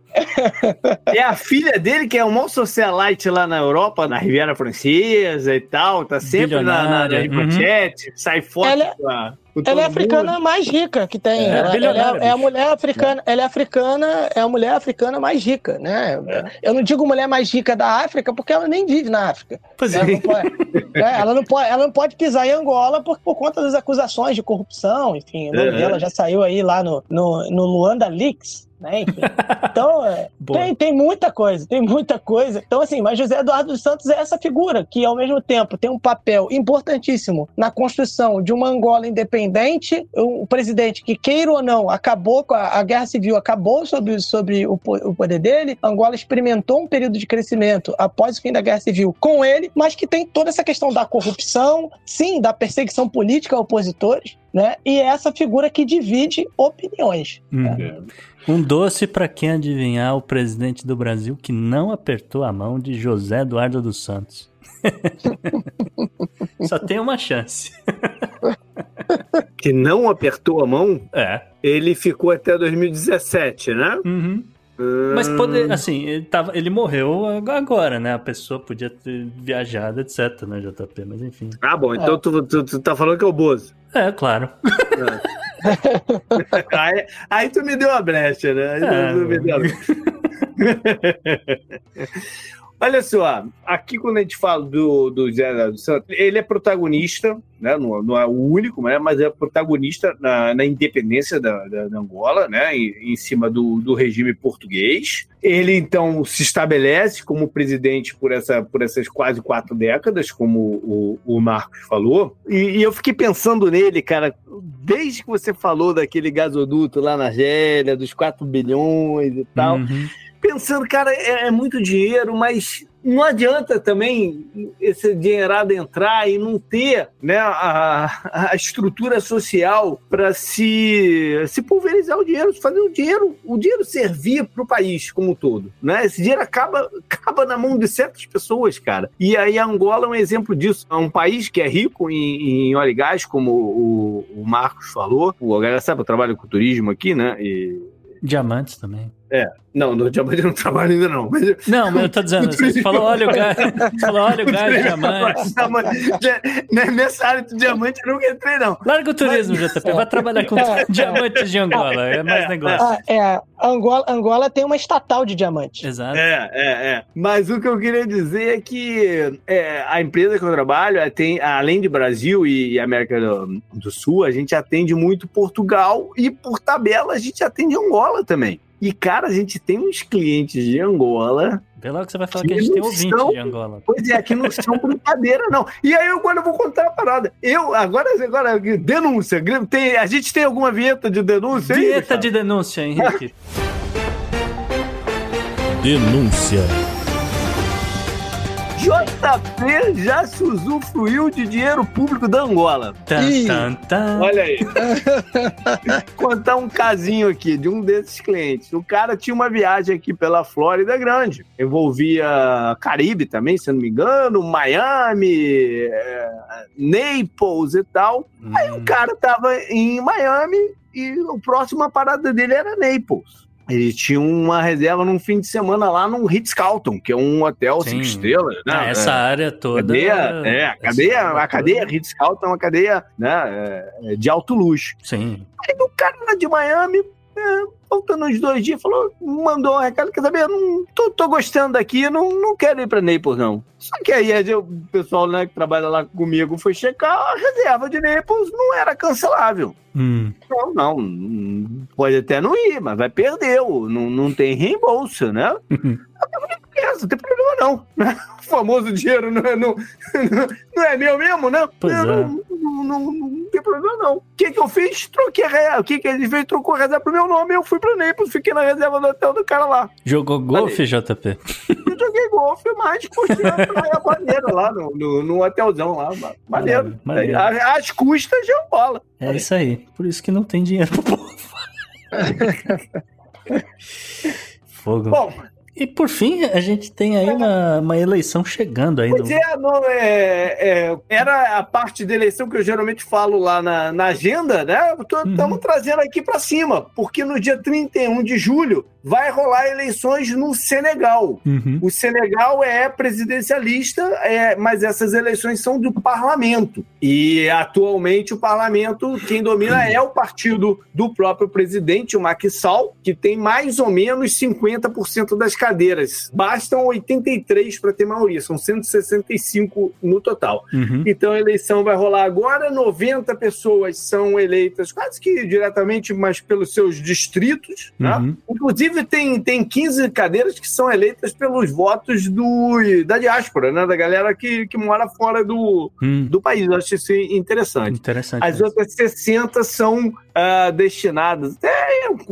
É a filha dele que é uma socialite lá na Europa, na Riviera Francesa e tal, tá sempre na, na, na uhum. sai fora. Ela, ela é a africana mundo. mais rica que tem. É, ela, ela é, é, a mulher africana, ela é africana, é a mulher africana mais rica, né? É. Eu não digo mulher mais rica da África porque ela nem vive na África. Pois ela, é. não pode, é, ela, não pode, ela não pode pisar em Ngola por, por conta das acusações de corrupção, enfim, o nome dela já saiu aí lá no, no, no Luanda Leaks, né? Enfim. Então, <laughs> é, tem, tem muita coisa, tem muita coisa. Então, assim, mas José Eduardo dos Santos é essa figura que, ao mesmo tempo, tem um papel importantíssimo na construção de uma Angola independente, um presidente que, queira ou não, acabou com a, a guerra civil, acabou sobre, sobre o, o poder dele. Angola experimentou um período de crescimento após o fim da guerra civil com ele, mas que tem toda essa questão da corrupção, sim, da perseguição política a opositores, né? E é essa figura que divide opiniões. Hum. Né? Um doce para quem adivinhar o presidente do Brasil que não apertou a mão de José Eduardo dos Santos. <laughs> Só tem uma chance. que não apertou a mão? É. Ele ficou até 2017, né? Uhum. Mas poder, assim, ele, tava, ele morreu agora, né? A pessoa podia ter viajado, etc, né, JP? Mas enfim. Ah, bom, então é. tu, tu, tu, tá falando que é o Bozo. É, claro. É. <laughs> aí, aí, tu me deu a brecha, né? Aí é, tu me deu a brecha. <laughs> Olha só, aqui quando a gente fala do, do Zé dos Santos, ele é protagonista, né? Não, não, é o único, né? mas é protagonista na, na independência da, da, da, Angola, né? Em, em cima do, do regime português. Ele então se estabelece como presidente por, essa, por essas quase quatro décadas, como o, o Marcos falou. E, e, eu fiquei pensando nele, cara, desde que você falou daquele gasoduto lá na Argélia, dos 4 bilhões e tal. Uhum pensando, cara, é, é muito dinheiro, mas não adianta também esse dinheirado entrar e não ter né, a, a estrutura social para se, se pulverizar o dinheiro, fazer o dinheiro, o dinheiro servir para o país como um todo. Né? Esse dinheiro acaba, acaba na mão de certas pessoas, cara. E aí a Angola é um exemplo disso. É um país que é rico em, em óleo e gás, como o, o Marcos falou. O galera sabe, eu trabalho com turismo aqui, né? E Diamantes também. É, não, no diamante eu não trabalho ainda não. Mas... Não, mas eu tô dizendo, <laughs> você falou óleo, <laughs> <laughs> gás, falou óleo, gás, diamante. Nessa área de diamante eu nunca entrei, não. Larga o turismo, mas... JP, vai trabalhar com é, diamantes de Angola, é mais é, negócio. Ah, é, Angola, Angola tem uma estatal de diamantes. Exato. É, é, é. Mas o que eu queria dizer é que é, a empresa que eu trabalho, é, tem, além de Brasil e América do, do Sul, a gente atende muito Portugal e, por tabela, a gente atende Angola também. E, cara, a gente tem uns clientes de Angola. Vê logo que você vai falar que, que a gente tem ouvinte são, de Angola. Pois é, que não são brincadeira, não. E aí, agora eu vou contar uma parada. Eu, agora, agora denúncia. Tem, a gente tem alguma vinheta de denúncia Vinheta aí, de denúncia, Henrique. <laughs> denúncia. JP já se usufruiu de dinheiro público da Angola. Tan, tan, tan. Olha aí. <laughs> Contar um casinho aqui de um desses clientes. O cara tinha uma viagem aqui pela Flórida grande. Envolvia Caribe também, se não me engano, Miami, é, Naples e tal. Hum. Aí o cara tava em Miami e a próxima parada dele era Naples. Ele tinha uma reserva num fim de semana lá no Ritz-Carlton, que é um hotel Sim. cinco estrelas. Né? Ah, essa é, área toda. Cadeia, é, a cadeia, a cadeia Ritz-Carlton é uma cadeia né, é, de alto luxo. Sim. Aí o cara de Miami, é, faltando uns dois dias, falou, mandou um recado, quer saber, não tô, tô gostando daqui, não, não quero ir pra Naples, não. Só que aí o pessoal né, que trabalha lá comigo foi checar, a reserva de Naples não era cancelável. Hum. Não, não, pode até não ir, mas vai perder, não, não tem reembolso, né? <laughs> não tem problema não. <laughs> O famoso dinheiro não é, não, <laughs> não é meu mesmo, né? Pois é. não, não, não, não, tem problema não. O que que eu fiz? Troquei a reserva. O que que ele fez? Trocou a reserva pro meu nome eu fui pro Naples, fiquei na reserva do hotel do cara lá. Jogou golfe, JP? Eu joguei golfe, mas curti a <laughs> maneira lá no, no, no, hotelzão lá. Maneiro. maneiro. As custas de bola. É isso aí. Por isso que não tem dinheiro pro povo. <laughs> Fogo. Bom, e por fim, a gente tem aí uma, uma eleição chegando aí. Pois é, não, é, é, era a parte da eleição que eu geralmente falo lá na, na agenda, né? Estamos uhum. trazendo aqui para cima, porque no dia 31 de julho vai rolar eleições no Senegal. Uhum. O Senegal é presidencialista, é, mas essas eleições são do parlamento. E atualmente o parlamento, quem domina é o partido do próprio presidente, o Macky Sall, que tem mais ou menos 50% das cadeiras. Bastam 83 para ter maioria, são 165 no total. Uhum. Então a eleição vai rolar agora, 90 pessoas são eleitas quase que diretamente, mas pelos seus distritos, né? uhum. né? Inclusive tem, tem 15 cadeiras que são eleitas pelos votos do, da diáspora, né? Da galera que, que mora fora do, hum. do país. Eu acho isso interessante. interessante As mesmo. outras 60 são uh, destinadas. Até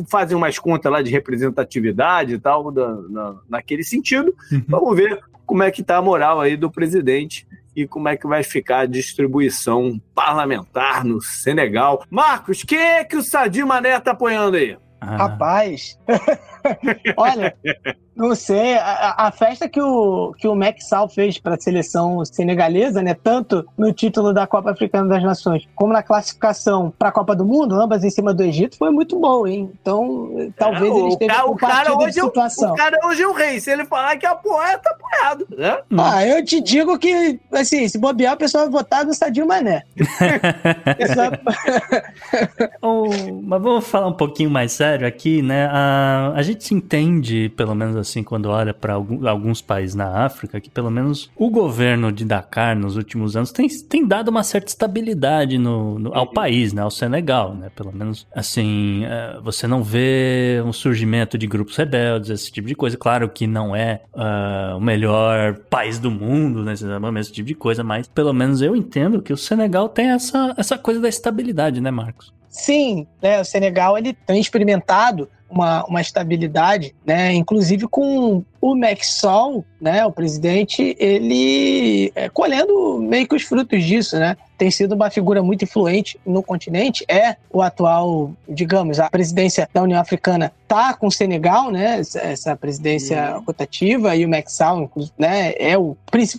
fazem umas contas lá de representatividade e tal, da, na, naquele sentido. Uhum. Vamos ver como é que tá a moral aí do presidente e como é que vai ficar a distribuição parlamentar no Senegal. Marcos, quem é que o Sadio Mané tá apoiando aí? Ah. Rapaz, <laughs> <laughs> olha, não sei, a, a, festa que o, que o Max Sal fez para a seleção senegalesa, né, tanto no título da Copa Africana das Nações, como na classificação para a Copa do Mundo, ambas em cima do Egito, foi muito bom, hein? Então, talvez é, ele esteja o cara hoje situação. o cara hoje é o rei, se ele falar que apoia, tá apoiado, né? Ah, eu te digo que, assim, se bobear, o pessoal vai votar no Sadio Mané. <laughs> oh, mas vamos falar um pouquinho mais sério aqui, né? A, a gente se entende, pelo menos assim, quando olha para alguns países na África, que pelo menos o governo de Dakar nos últimos anos tem, tem dado uma certa estabilidade no, no ao país, né? Ao Senegal, né? Pelo menos, assim, é, você não vê um surgimento de grupos rebeldes, esse tipo de coisa. Claro que não é uh, o melhor país do mundo, né? Esse tipo de coisa, mas pelo menos eu entendo que o Senegal tem essa, essa coisa da estabilidade, né, Marcos? Sim, né, o Senegal ele tem experimentado uma, uma estabilidade, né? Inclusive com o Maxol, né, o presidente, ele é, colhendo meio que os frutos disso, né? Tem sido uma figura muito influente no continente, é o atual, digamos, a presidência da União Africana tá com o Senegal, né? Essa presidência uhum. rotativa e o Maxal, né, é o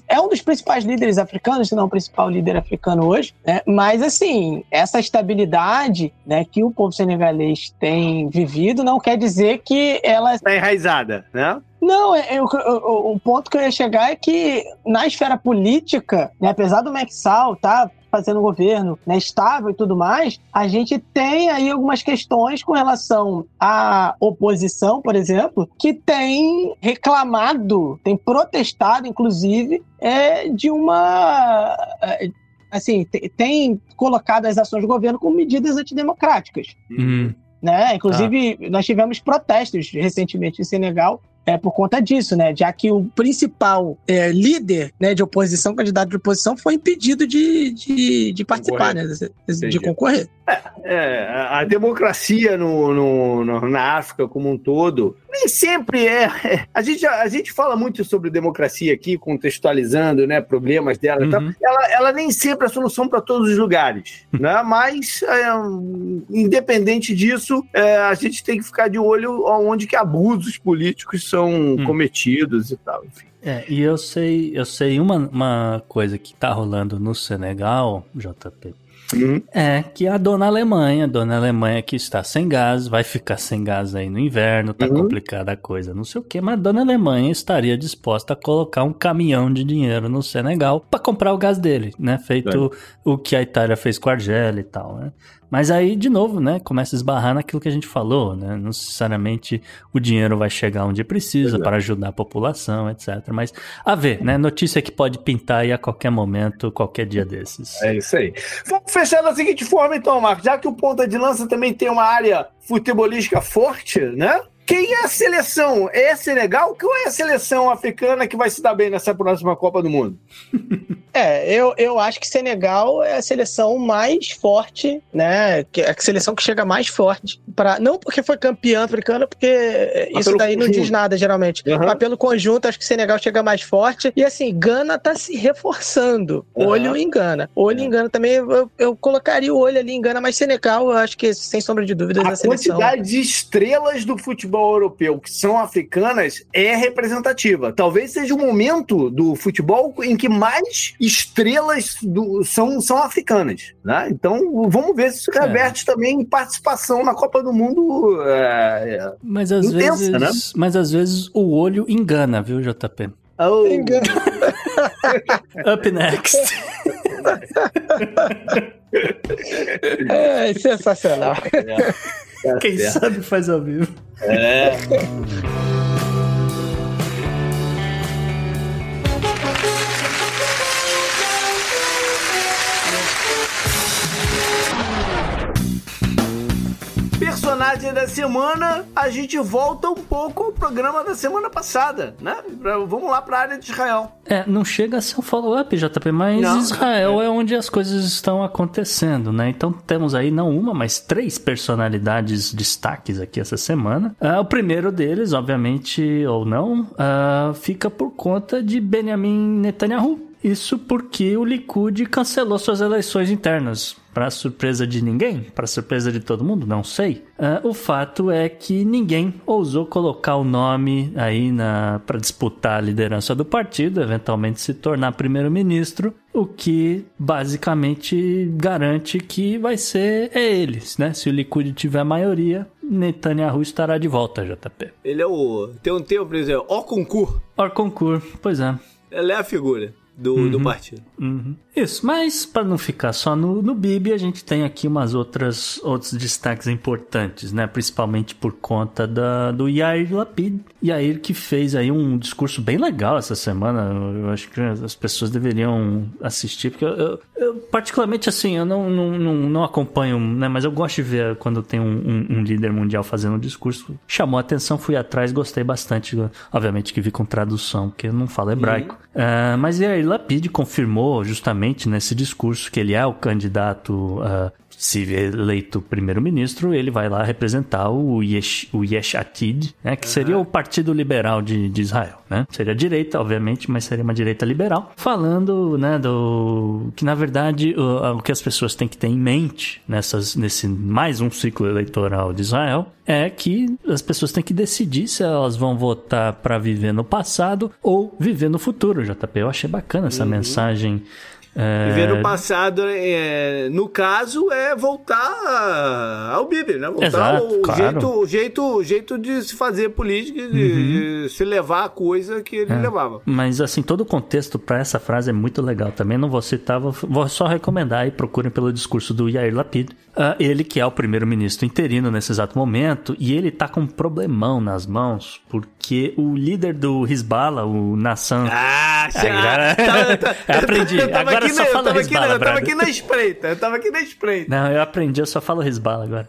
é um dos principais líderes africanos, se não o principal líder africano hoje, né? Mas assim, essa estabilidade, né, que o povo senegalês tem vivido não quer dizer que ela está enraizada, né? Não, é, é, o, o, o, ponto que eu ia chegar é que na esfera política, né, apesar do Maxal tá fazendo governo né, estável e tudo mais, a gente tem aí algumas questões com relação à oposição, por exemplo, que tem reclamado, tem protestado, inclusive, é, de uma. É, assim, tem colocado as ações do governo como medidas antidemocráticas. Uhum. Né? Inclusive, tá. nós tivemos protestos recentemente em Senegal é por conta disso, né? Já que o principal é, líder né, de oposição, candidato de oposição, foi impedido de, de, de participar, concorrer. né? De concorrer. É, é, a democracia no, no, no, na África como um todo nem sempre é. a, gente, a gente fala muito sobre democracia aqui, contextualizando né, problemas dela. Uhum. ela, ela nem sempre é a solução para todos os lugares. né? Mas, é, independente disso, é, a gente tem que ficar de olho onde que abusos políticos são hum. cometidos e tal, enfim. É, e eu sei, eu sei uma, uma coisa que tá rolando no Senegal, JP, Uhum. É que a dona Alemanha, a dona Alemanha que está sem gás, vai ficar sem gás aí no inverno, tá uhum. complicada a coisa, não sei o que, mas a dona Alemanha estaria disposta a colocar um caminhão de dinheiro no Senegal para comprar o gás dele, né? Feito é. o que a Itália fez com a Argélia e tal, né? Mas aí, de novo, né, começa a esbarrar naquilo que a gente falou, né? Não necessariamente o dinheiro vai chegar onde precisa para ajudar a população, etc. Mas a ver, né? Notícia que pode pintar aí a qualquer momento, qualquer dia desses. É isso aí. Vamos fechar da seguinte forma, então, Marcos. Já que o ponta de lança também tem uma área futebolística forte, né? Quem é a seleção? É Senegal? Qual é a seleção africana que vai se dar bem nessa próxima Copa do Mundo? <laughs> É, eu, eu acho que Senegal é a seleção mais forte, né? Que é a seleção que chega mais forte. Pra, não porque foi campeã africana, porque mas isso daí conjunto. não diz nada, geralmente. Uhum. Mas pelo conjunto, acho que Senegal chega mais forte. E assim, Gana tá se reforçando. Uhum. Olho em Gana. Olho uhum. em Gana também, eu, eu, colocaria o olho ali em Gana, mas Senegal, eu acho que, sem sombra de dúvidas, a, a seleção. A quantidade de estrelas do futebol europeu que são africanas é representativa. Talvez seja o momento do futebol em que mais estrelas do, são, são africanas. Né? Então, vamos ver se isso reverte é. também em participação na Copa do Mundo. É, é mas, às intensa, vezes, né? mas às vezes o olho engana, viu, JP? Oh. Engana. <laughs> Up next. <laughs> é sensacional. Quem sabe faz ao vivo. É. <laughs> personagem da semana, a gente volta um pouco ao programa da semana passada, né? Pra, vamos lá para a área de Israel. É, não chega a ser um follow-up, JP, mas não, Israel é. é. onde as coisas estão acontecendo, né? Então temos aí não uma, mas três personalidades destaques aqui essa semana. Uh, o primeiro deles, obviamente, ou não, uh, fica por conta de Benjamin Netanyahu. Isso porque o Likud cancelou suas eleições internas para surpresa de ninguém, para surpresa de todo mundo, não sei. Uh, o fato é que ninguém ousou colocar o nome aí na para disputar a liderança do partido, eventualmente se tornar primeiro-ministro, o que basicamente garante que vai ser é eles, né? Se o Likud tiver maioria, Netanyahu estará de volta, JP. Ele é o tem um tempo, por exemplo, Orconcur. Orconcur, pois é. Ele é a figura do, uhum. do partido. Uhum. Isso, mas para não ficar só no, no Bibi, a gente tem aqui umas outras outros destaques importantes, né? Principalmente por conta da, do Yair Lapid. Yair que fez aí um discurso bem legal essa semana. Eu acho que as pessoas deveriam assistir, porque eu, eu, eu particularmente assim, eu não, não, não, não, acompanho, né? Mas eu gosto de ver quando tem um, um, um líder mundial fazendo um discurso. Chamou a atenção, fui atrás, gostei bastante. Obviamente que vi com tradução, porque eu não falo hebraico. Uhum. Uh, mas Yair Yair Lapid confirmou justamente nesse discurso que ele é o candidato uh, se eleito primeiro-ministro, ele vai lá representar o Yesh, o Yesh Atid, né, que seria o Partido Liberal de, de Israel. Né? Seria a direita, obviamente, mas seria uma direita liberal, falando né, do que, na verdade, o, o que as pessoas têm que ter em mente nessas, nesse mais um ciclo eleitoral de Israel é que as pessoas têm que decidir se elas vão votar para viver no passado ou viver no futuro, JP. Eu achei bacana essa uhum. mensagem. Viver no passado, é, no caso, é voltar ao Bibi, né? Voltar Exato, ao claro. jeito, jeito, jeito de se fazer política, de, uhum. de se levar a coisa que ele é. levava. Mas, assim, todo o contexto para essa frase é muito legal. Também não vou citar, vou, vou só recomendar e procurem pelo discurso do Yair Lapid. Uh, ele que é o primeiro-ministro interino nesse exato momento, e ele tá com um problemão nas mãos, porque o líder do Hezbollah, o Nassan... Ah, agora... <laughs> tá, tá, aprendi. Agora aqui, só falo eu na, eu tava aqui na espreita, eu tava aqui na espreita. Não, eu aprendi, eu só falo Risbala agora.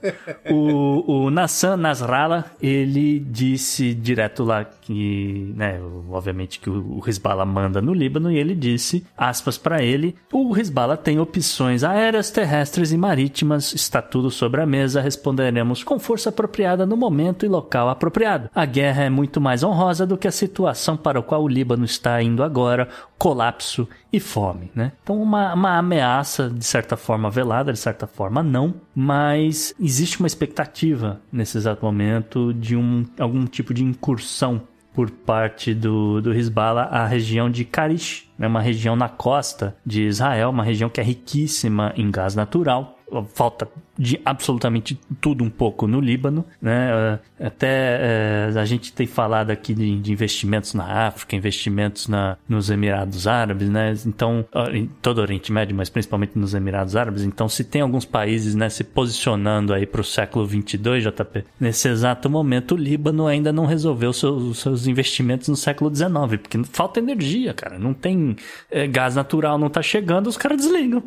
o, o Nassan Nasrallah, ele disse direto lá que, né, obviamente que o, o Hezbollah manda no Líbano e ele disse, aspas para ele, o Hezbollah tem opções aéreas, terrestres e marítimas, está tudo sobre a mesa, responderemos com força apropriada no momento e local apropriado. A guerra é muito mais honrosa do que a situação para a qual o Líbano está indo agora, colapso e fome, né? Então uma, uma ameaça de certa forma velada, de certa forma não, mas existe uma expectativa nesse exato momento de um algum tipo de incursão por parte do, do Hezbollah à região de Karish, né, uma região na costa de Israel, uma região que é riquíssima em gás natural falta de absolutamente tudo um pouco no Líbano, né? Eh, até é, a gente tem falado aqui de, de, investimentos na África, investimentos na, nos Emirados Árabes, né? Então, em todo o Oriente Médio, mas principalmente nos Emirados Árabes. Então, se tem alguns países, né, se posicionando aí para o século 22, JP, nesse exato momento, o Líbano ainda não resolveu seus, seus investimentos no século 19, porque falta energia, cara. Não tem é, gás natural, não tá chegando, os caras desligam.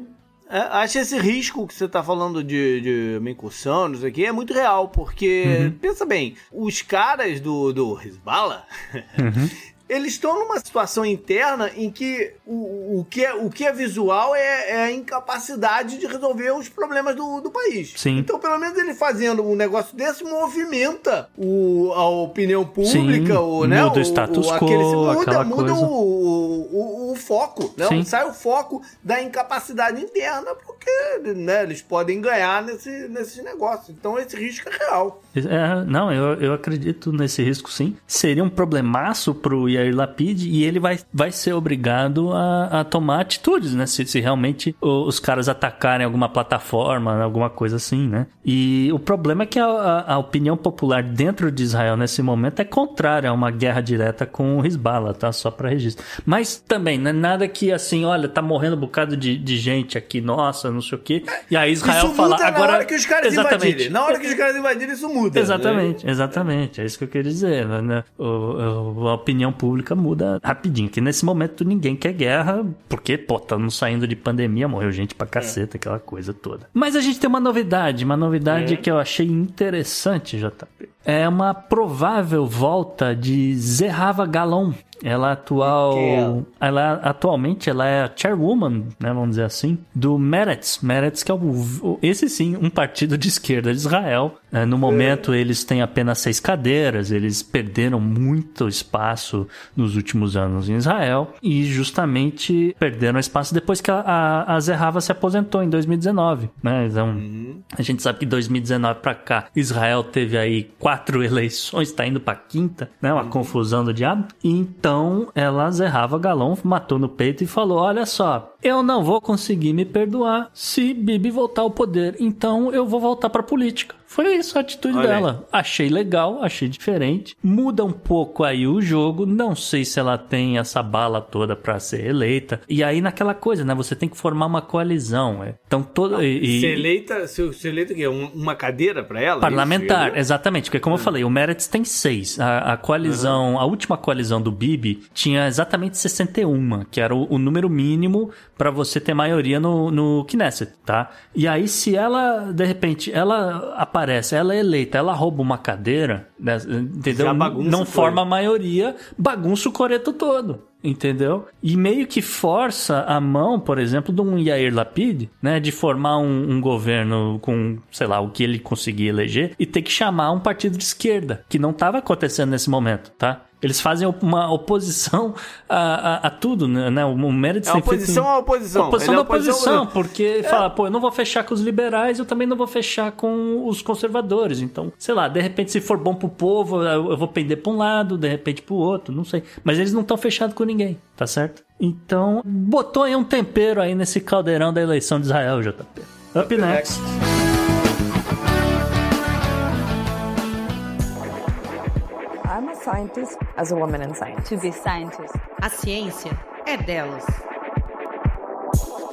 É, acho esse risco que você está falando de, de uma incursão, não sei o que, é muito real, porque, uhum. pensa bem, os caras do, do Hezbollah, uhum. <laughs> eles estão numa situação interna em que o, o, que, é, o que é visual é, é, a incapacidade de resolver os problemas do, do país. Sim. Então, pelo menos ele fazendo um negócio desse movimenta o, a opinião pública, Sim, o, né, muda o, status o, quo, muda, muda o, o, o, foco, né? sai o foco da incapacidade interna, porque né, eles podem ganhar nesse, nesse negócio. Então, esse risco é real. É, não, eu, eu acredito nesse risco sim. Seria um problemaço pro Yair Lapid e ele vai, vai ser obrigado a, a tomar atitudes, né? Se, se realmente os caras atacarem alguma plataforma, alguma coisa assim, né? E o problema é que a, a, a opinião popular dentro de Israel nesse momento é contrária a uma guerra direta com o Hezbollah, tá? Só para registro. Mas também, não é nada que assim, olha, tá morrendo um bocado de, de gente aqui, nossa, não sei o quê. E aí Israel isso fala agora. Na hora que os caras exatamente. invadirem. Na hora que os caras invadirem, isso muda. Exatamente, né? exatamente. É isso que eu queria dizer. Né? O, a opinião pública muda rapidinho. Que nesse momento ninguém quer guerra, porque, pô, estamos saindo de pandemia, morreu gente pra caceta, é. aquela coisa toda. Mas a gente tem uma novidade, uma novidade é. que eu achei interessante, JP. É uma provável volta de Zerrava Galon, ela atual, ela atualmente ela é a chairwoman, né, vamos dizer assim, do Meretz. Meretz que é o, esse sim, um partido de esquerda de Israel. É, no momento é. eles têm apenas seis cadeiras, eles perderam muito espaço nos últimos anos em Israel e justamente perderam espaço depois que a, a, a Zerrava se aposentou em 2019, né? Então, uhum. a gente sabe que 2019 para cá Israel teve aí quatro <laughs> eleições, tá indo para quinta, né? Uma uhum. confusão do diabo. Então ela zerrava Galão, matou no peito e falou: Olha só, eu não vou conseguir me perdoar se Bibi voltar ao poder, então eu vou voltar pra política. Foi isso a atitude Olha dela. Aí. Achei legal, achei diferente. Muda um pouco aí o jogo. Não sei se ela tem essa bala toda para ser eleita. E aí naquela coisa, né? Você tem que formar uma coalizão. É. Então todo e, ser eleita, ser, ser eleita que é uma cadeira para ela? Parlamentar, isso? exatamente. Porque como eu falei, o Meretz tem seis. A, a coalizão, uhum. a última coalizão do Bibi tinha exatamente 61, que era o, o número mínimo para você ter maioria no, no Knesset, tá? E aí se ela de repente ela aparece, ela é eleita, ela rouba uma cadeira, né, entendeu? Não forma a maioria, bagunça o coreto todo. entendeu? E meio que força a mão, por exemplo, de um Yair Lapid, né, de formar um, um, governo com, sei lá, o que ele conseguir eleger e ter que chamar um partido de esquerda, que não estava acontecendo nesse momento, tá? Eles fazem uma oposição a, a, a tudo, né? O Meredith é oposição à oposição. Oposição da é oposição, porque é. fala, pô, eu não vou fechar com os liberais, eu também não vou fechar com os conservadores. Então, sei lá, de repente, se for bom pro povo, eu vou pender pra um lado, de repente pro outro, não sei. Mas eles não estão fechados com ninguém, tá certo? Então, botou aí um tempero aí nesse caldeirão da eleição de Israel, JP. Up, Up next. next. Scientist as a woman in science. To be scientist. A ciência é delas.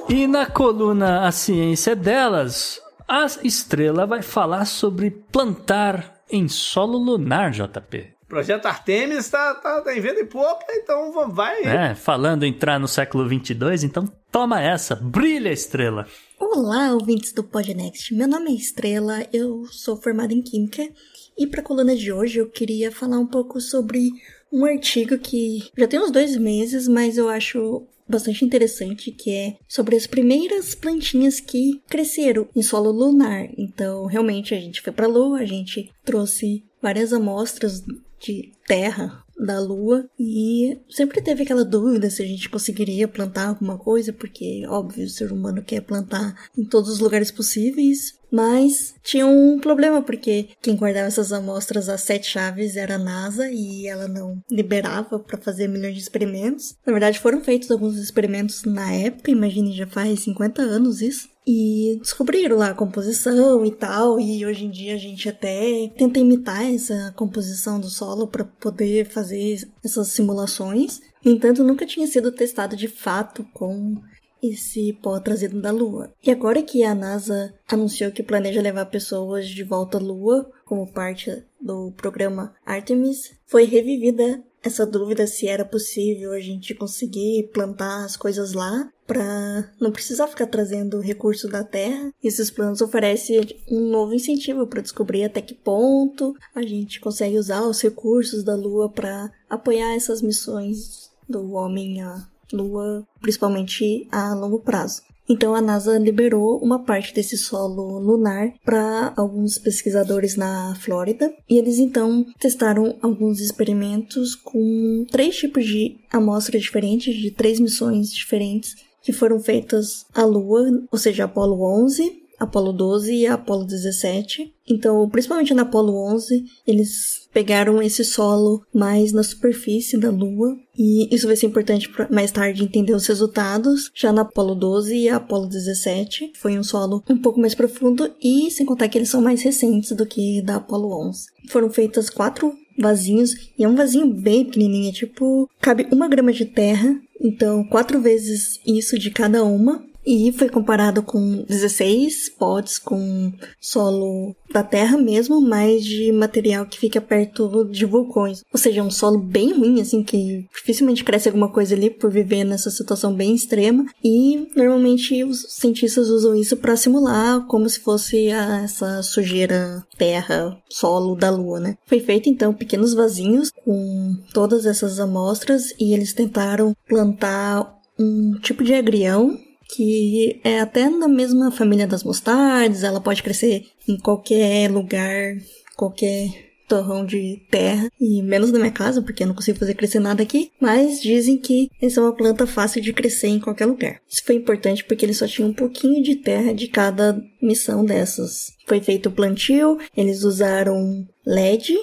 E na coluna A Ciência é Delas, a estrela vai falar sobre plantar em solo lunar, JP. Projeto Artemis está tá, tá em venda e poupa, então vai. É, falando em entrar no século 22, então toma essa, brilha estrela. Olá, ouvintes do Podnext. Meu nome é Estrela, eu sou formada em Química e para a coluna de hoje eu queria falar um pouco sobre um artigo que já tem uns dois meses, mas eu acho bastante interessante, que é sobre as primeiras plantinhas que cresceram em solo lunar. Então, realmente, a gente foi para a Lua, a gente trouxe várias amostras de terra da lua e sempre teve aquela dúvida se a gente conseguiria plantar alguma coisa, porque óbvio o ser humano quer plantar em todos os lugares possíveis, mas tinha um problema porque quem guardava essas amostras às sete chaves era a NASA e ela não liberava para fazer milhões de experimentos. Na verdade, foram feitos alguns experimentos na época, imagine já faz 50 anos isso. E descobriram lá a composição e tal, e hoje em dia a gente até tenta imitar essa composição do solo para poder fazer essas simulações. No entanto, nunca tinha sido testado de fato com esse pó trazido da Lua. E agora que a NASA anunciou que planeja levar pessoas de volta à Lua como parte do programa Artemis, foi revivida essa dúvida se era possível a gente conseguir plantar as coisas lá para não precisar ficar trazendo recurso da terra. Esses planos oferecem um novo incentivo para descobrir até que ponto a gente consegue usar os recursos da Lua para apoiar essas missões do homem à Lua, principalmente a longo prazo. Então a NASA liberou uma parte desse solo lunar para alguns pesquisadores na Flórida. E eles então testaram alguns experimentos com três tipos de amostras diferentes de três missões diferentes que foram feitas à Lua, ou seja, Apolo 11, Apolo 12 e Apolo 17. Então, principalmente na Apolo 11, eles pegaram esse solo mais na superfície da Lua e isso vai ser importante para mais tarde entender os resultados. Já na Apolo 12 e Apolo 17 foi um solo um pouco mais profundo e sem contar que eles são mais recentes do que da Apolo 11. Foram feitas quatro vasinhos e é um vasinho bem pequenininho, é tipo cabe uma grama de terra. Então, quatro vezes isso de cada uma. E foi comparado com 16 potes com solo da terra mesmo, mas de material que fica perto de vulcões. Ou seja, um solo bem ruim, assim, que dificilmente cresce alguma coisa ali por viver nessa situação bem extrema. E normalmente os cientistas usam isso para simular como se fosse a, essa sujeira terra, solo da Lua, né? Foi feito então pequenos vasinhos com todas essas amostras e eles tentaram plantar um tipo de agrião que é até na mesma família das mostardas, ela pode crescer em qualquer lugar, qualquer torrão de terra, e menos na minha casa, porque eu não consigo fazer crescer nada aqui, mas dizem que essa é uma planta fácil de crescer em qualquer lugar. Isso foi importante porque eles só tinham um pouquinho de terra de cada missão dessas. Foi feito o plantio, eles usaram LED,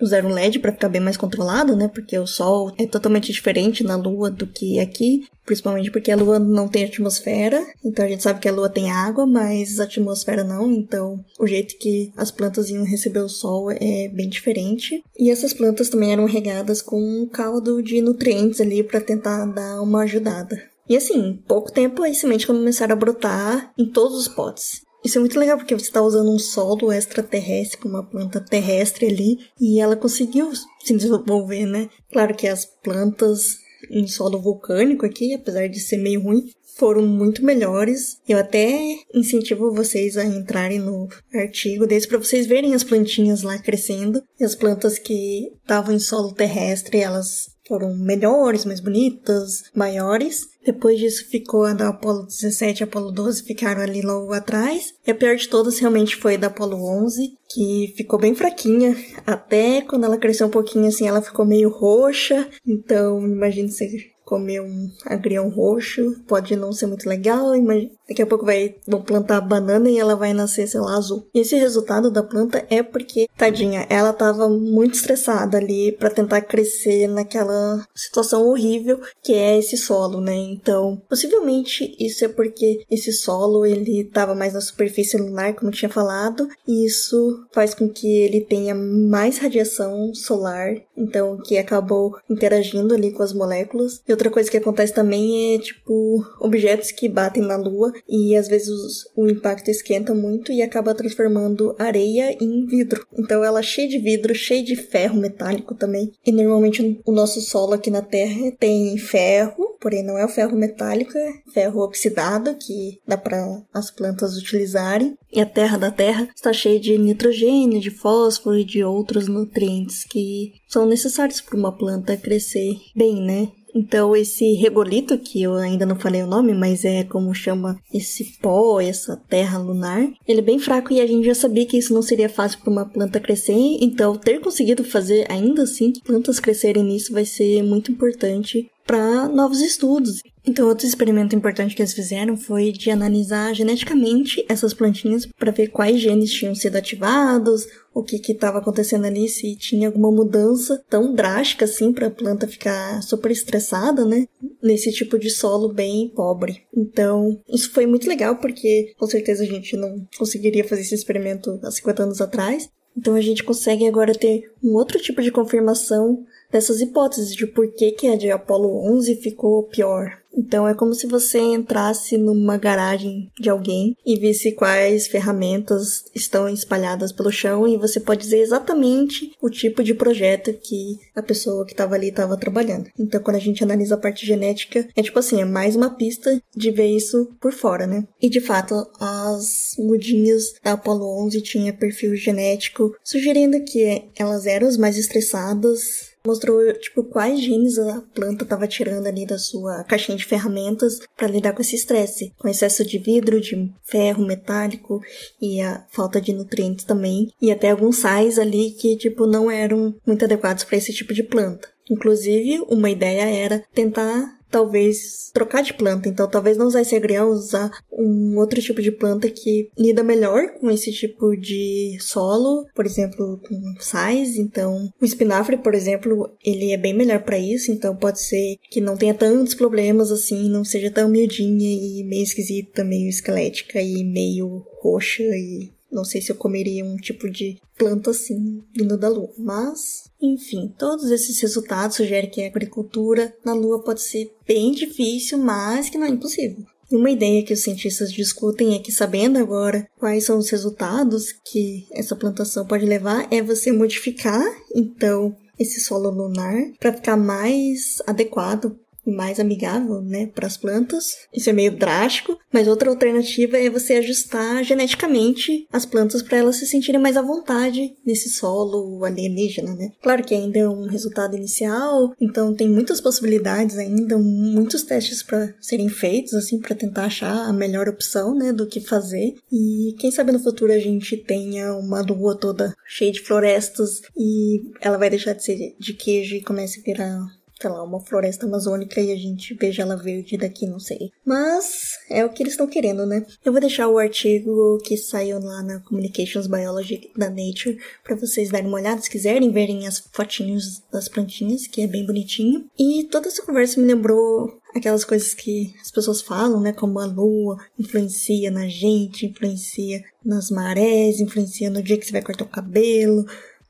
usaram LED para ficar bem mais controlado, né? Porque o Sol é totalmente diferente na Lua do que aqui, principalmente porque a Lua não tem atmosfera. Então a gente sabe que a Lua tem água, mas a atmosfera não. Então o jeito que as plantas iam receber o Sol é bem diferente. E essas plantas também eram regadas com um caldo de nutrientes ali para tentar dar uma ajudada. E assim, pouco tempo as sementes começaram a brotar em todos os potes. Isso é muito legal porque você está usando um solo extraterrestre uma planta terrestre ali e ela conseguiu se desenvolver, né? Claro que as plantas em solo vulcânico aqui, apesar de ser meio ruim, foram muito melhores. Eu até incentivo vocês a entrarem no artigo desse para vocês verem as plantinhas lá crescendo. E as plantas que estavam em solo terrestre, elas foram melhores, mais bonitas, maiores. Depois disso ficou a da Apollo 17 e Apollo 12 ficaram ali logo atrás. E a pior de todas realmente foi a da Apollo 11, que ficou bem fraquinha. Até quando ela cresceu um pouquinho assim, ela ficou meio roxa. Então, imagine se comer um agrião roxo, pode não ser muito legal, mas daqui a pouco vai, vão plantar banana e ela vai nascer, sei lá, azul. E esse resultado da planta é porque, tadinha, ela tava muito estressada ali para tentar crescer naquela situação horrível que é esse solo, né? Então, possivelmente isso é porque esse solo ele tava mais na superfície lunar, como eu tinha falado, e isso faz com que ele tenha mais radiação solar, então que acabou interagindo ali com as moléculas. E outra coisa que acontece também é, tipo, objetos que batem na Lua e às vezes o impacto esquenta muito e acaba transformando areia em vidro. Então ela é cheia de vidro, cheia de ferro metálico também. E normalmente o nosso solo aqui na Terra tem ferro, porém não é o ferro metálico, é ferro oxidado que dá para as plantas utilizarem. E a terra da Terra está cheia de nitrogênio, de fósforo e de outros nutrientes que são necessários para uma planta crescer bem, né? Então, esse regolito, que eu ainda não falei o nome, mas é como chama esse pó, essa terra lunar, ele é bem fraco e a gente já sabia que isso não seria fácil para uma planta crescer. Então, ter conseguido fazer ainda assim plantas crescerem nisso vai ser muito importante para novos estudos. Então, outro experimento importante que eles fizeram foi de analisar geneticamente essas plantinhas para ver quais genes tinham sido ativados, o que estava acontecendo ali, se tinha alguma mudança tão drástica assim para a planta ficar super estressada, né? Nesse tipo de solo bem pobre. Então, isso foi muito legal porque com certeza a gente não conseguiria fazer esse experimento há 50 anos atrás. Então a gente consegue agora ter um outro tipo de confirmação dessas hipóteses de por que, que a de Apollo 11 ficou pior. Então é como se você entrasse numa garagem de alguém e visse quais ferramentas estão espalhadas pelo chão e você pode dizer exatamente o tipo de projeto que a pessoa que estava ali estava trabalhando. Então quando a gente analisa a parte genética, é tipo assim, é mais uma pista de ver isso por fora, né? E de fato, as mudinhas da Apollo 11 tinha perfil genético sugerindo que elas eram as mais estressadas mostrou tipo quais genes a planta estava tirando ali da sua caixinha de ferramentas para lidar com esse estresse, com excesso de vidro, de ferro metálico e a falta de nutrientes também, e até alguns sais ali que tipo não eram muito adequados para esse tipo de planta. Inclusive, uma ideia era tentar talvez trocar de planta. Então, talvez não usar esse agrião, usar um outro tipo de planta que lida melhor com esse tipo de solo, por exemplo, com sais. Então, o espinafre, por exemplo, ele é bem melhor para isso. Então, pode ser que não tenha tantos problemas assim, não seja tão miudinha e meio esquisita, meio esquelética e meio roxa e não sei se eu comeria um tipo de planta assim vindo da lua, mas enfim, todos esses resultados sugerem que a agricultura na lua pode ser bem difícil, mas que não é impossível. E uma ideia que os cientistas discutem é que, sabendo agora quais são os resultados que essa plantação pode levar, é você modificar, então, esse solo lunar para ficar mais adequado mais amigável, né, para as plantas. Isso é meio drástico, mas outra alternativa é você ajustar geneticamente as plantas para elas se sentirem mais à vontade nesse solo alienígena, né? Claro que ainda é um resultado inicial, então tem muitas possibilidades ainda, muitos testes para serem feitos assim para tentar achar a melhor opção, né, do que fazer. E quem sabe no futuro a gente tenha uma lua toda cheia de florestas e ela vai deixar de ser de queijo e comece a virar sei lá, uma floresta amazônica e a gente veja ela verde daqui, não sei. Mas é o que eles estão querendo, né? Eu vou deixar o artigo que saiu lá na Communications Biology da Nature para vocês darem uma olhada, se quiserem verem as fotinhos das plantinhas, que é bem bonitinho. E toda essa conversa me lembrou aquelas coisas que as pessoas falam, né? Como a lua influencia na gente, influencia nas marés, influencia no dia que você vai cortar o cabelo,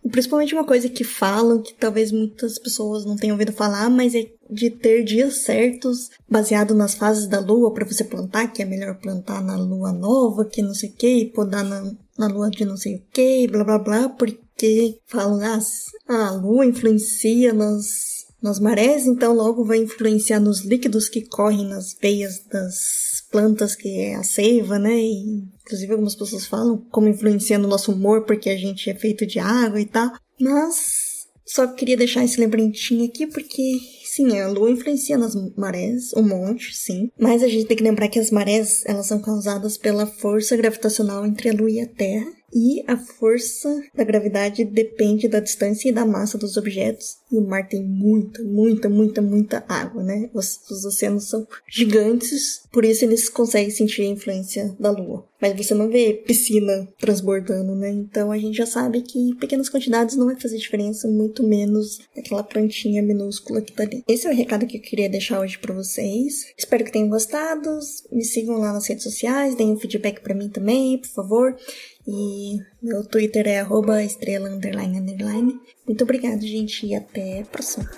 principalmente uma coisa que falam, que talvez muitas pessoas não tenham ouvido falar, mas é de ter dias certos baseado nas fases da lua para você plantar, que é melhor plantar na lua nova, que não sei o que, e podar na, na lua de não sei o que, blá blá blá, porque falam, ah, a lua influencia nas, nas marés, então logo vai influenciar nos líquidos que correm nas veias das plantas, que é a seiva, né? E Inclusive, algumas pessoas falam como influencia no nosso humor porque a gente é feito de água e tal. Mas Só queria deixar esse lembrantinho aqui porque, sim, a lua influencia nas marés, um monte, sim. Mas a gente tem que lembrar que as marés, elas são causadas pela força gravitacional entre a lua e a Terra. E a força da gravidade depende da distância e da massa dos objetos. E o mar tem muita, muita, muita, muita água, né? Os, os oceanos são gigantes, por isso eles conseguem sentir a influência da Lua. Mas você não vê piscina transbordando, né? Então a gente já sabe que pequenas quantidades não vai fazer diferença, muito menos aquela plantinha minúscula que tá ali. Esse é o recado que eu queria deixar hoje para vocês. Espero que tenham gostado. Me sigam lá nas redes sociais, deem um feedback para mim também, por favor. E meu Twitter é arroba estrela underline underline. Muito obrigado, gente, e até a próxima.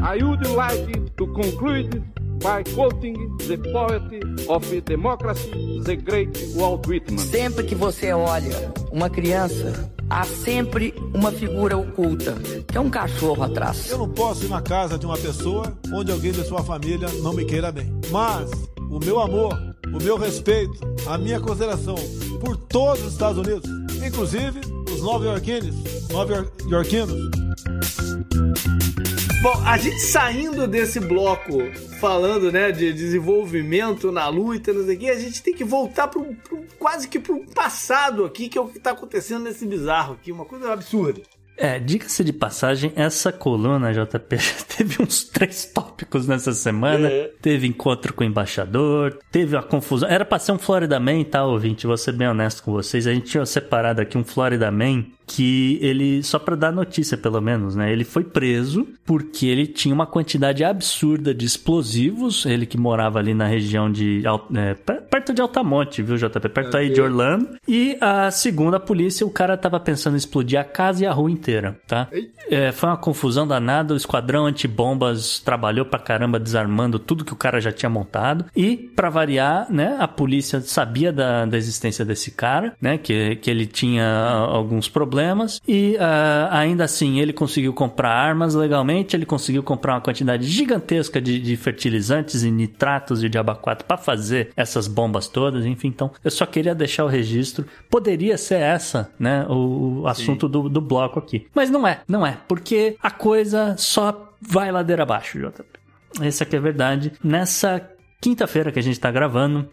I would like to conclude by quoting the poet of democracy, the great Walt Whitman. Sempre que você olha uma criança, há sempre uma figura oculta, que é um cachorro atrás. Eu não posso ir na casa de uma pessoa onde alguém de sua família não me queira bem. Mas o meu amor, o meu respeito, a minha consideração por todos os Estados Unidos, inclusive os nova-iorquinos, nova-iorquinos. Bom, a gente saindo desse bloco falando, né, de desenvolvimento na luta, não sei o quê, a gente tem que voltar pro quase que pro passado aqui, que é o que tá acontecendo nesse bizarro aqui, uma coisa absurda. É, diga-se de passagem, essa coluna, JP, <laughs> teve uns três tópicos nessa semana. É. Teve encontro com o embaixador, teve uma confusão. Era pra ser um Florida Man, tá, ouvinte? Vou ser bem honesto com vocês. A gente tinha separado aqui um Florida Man que ele, só pra dar notícia pelo menos, né? Ele foi preso porque ele tinha uma quantidade absurda de explosivos. Ele que morava ali na região de. É, per- perto de Altamonte, viu, JP? Perto aí de Orlando. E a segunda polícia, o cara tava pensando em explodir a casa e a rua inteira, tá? É, foi uma confusão danada. O esquadrão antibombas trabalhou pra caramba desarmando tudo que o cara já tinha montado. E, pra variar, né, a polícia sabia da, da existência desse cara, né? Que, que ele tinha ah, alguns problemas. E ah, ainda assim, ele conseguiu comprar armas legalmente. Ele conseguiu comprar uma quantidade gigantesca de, de fertilizantes e nitratos e diaba 4 pra fazer essas bombas todas. Enfim, então, eu só queria deixar o registro. Poderia ser essa, né? O, o assunto do, do bloco aqui. Mas não é, não é. Porque a coisa só vai ladeira abaixo, JP. Essa aqui é a verdade. Nessa quinta-feira que a gente tá gravando,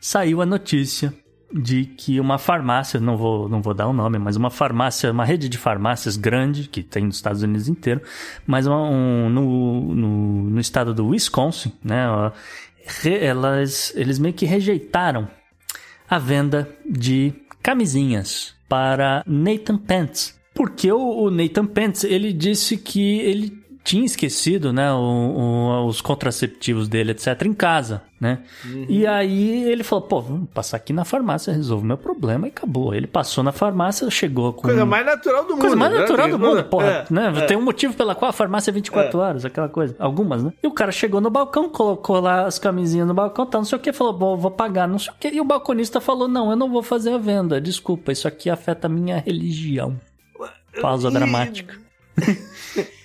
saiu a notícia de que uma farmácia, não vou, não vou dar o nome, mas uma farmácia, uma rede de farmácias grande, que tem nos Estados Unidos inteiro, mas um, no, no, no estado do Wisconsin, né, elas, eles meio que rejeitaram a venda de camisinhas para Nathan Pence. Porque o, o Nathan Pence, ele disse que ele tinha esquecido, né, o- o- os contraceptivos dele, etc, em casa, né? E aí ele falou, pô, vamos passar aqui na farmácia, resolve meu problema e acabou. Ele passou na farmácia, chegou com... Coisa mais natural do mundo. Coisa mais né? natural do mundo, porra. É, né? é. Tem um motivo pela qual a farmácia é 24 horas, aquela coisa. Algumas, né? E o cara chegou no balcão, colocou lá as camisinhas no balcão, tá, não sei o que, falou, bom, vou pagar, não sei o que. E o balconista falou, não, eu não vou fazer a venda, desculpa, isso aqui afeta a minha religião. Pausa E- dramática. <laughs>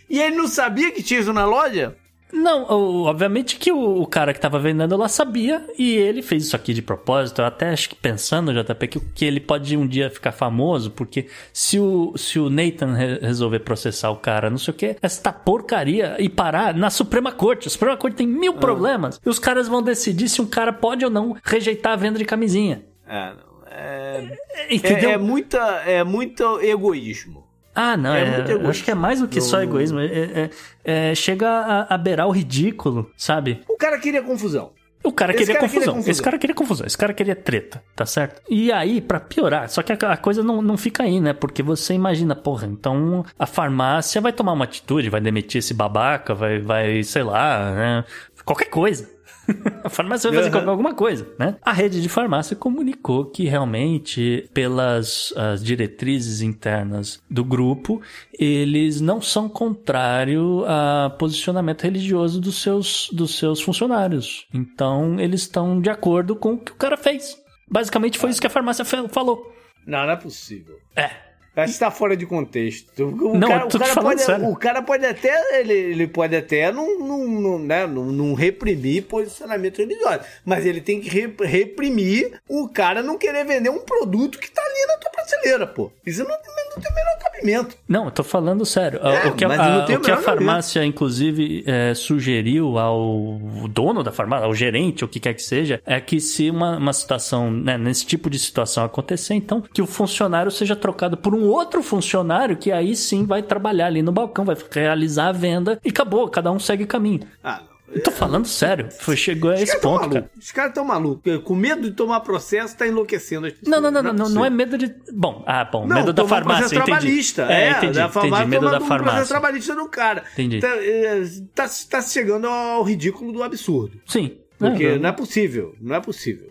E ele não sabia que tinha isso na loja? Não, obviamente que o, cara que tava vendendo lá sabia e ele fez isso aqui de propósito. Eu até acho que pensando, JP, que, que ele pode um dia ficar famoso, porque se o, se o Nathan re- resolver processar o cara, não sei o que, esta porcaria e parar na Suprema Corte. A Suprema Corte tem mil problemas e os caras vão decidir se um cara pode ou não rejeitar a venda de camisinha. É. É, Entendeu? é, é muita, é muito egoísmo. Ah, não, É é, muito eu egoísta. acho que é mais do que só egoísmo. É, é- é- chega a, a beirar o ridículo, sabe? O cara queria confusão. O cara queria cara confusão. queria confusão. Esse cara queria confusão. Esse cara queria treta, tá certo? E aí, pra piorar, só que a, a coisa não, não fica aí, né? Porque você imagina, porra, então a farmácia vai tomar uma atitude, vai demitir esse babaca, vai, vai sei lá, né? Qualquer coisa. <laughs> A farmácia vai fazer Uhum. alguma coisa, né? A rede de farmácia comunicou que realmente, pelas as diretrizes internas do grupo, eles não são contrário a posicionamento religioso dos seus, dos seus funcionários. Então, eles estão de acordo com o que o cara fez. Basicamente foi isso que a farmácia falou. Não, não é possível. É. Acho que tá fora de contexto. O Não, cara, o cara falando pode, sério. o cara pode até, ele, ele pode até não, não, não, né, não, não reprimir posicionamento religioso, mas ele tem que re- reprimir o cara não querer vender um produto que tá ali na tua prateleira, pô. Isso não, não tem o menor cabimento. Não, eu tô falando sério. É, o que a, a- o que a farmácia, inclusive, é, sugeriu ao dono da farmácia, ao gerente, o que quer que seja, é que se uma, uma situação, né, nesse tipo de situação acontecer, então, que o funcionário seja trocado por um outro funcionário que aí sim vai trabalhar ali no balcão, vai realizar a venda e acabou, cada um segue caminho. Ah, não. Eu tô falando sério, foi, chegou a esse caras tão ponto, cara. Os caras tão malucos. Com medo de tomar processo, tá enlouquecendo as pessoas. Não, não, não, não, não, não é medo de. Bom, ah, bom, Não, medo da farmácia, entendi. trabalhista. É, É, entendi, da entendi, farmácia medo tomando da um farmácia. trabalhista do cara. Entendi. Tá, é, tá, tá chegando ao ridículo do absurdo. Sim. Porque É, não é possível, não é possível.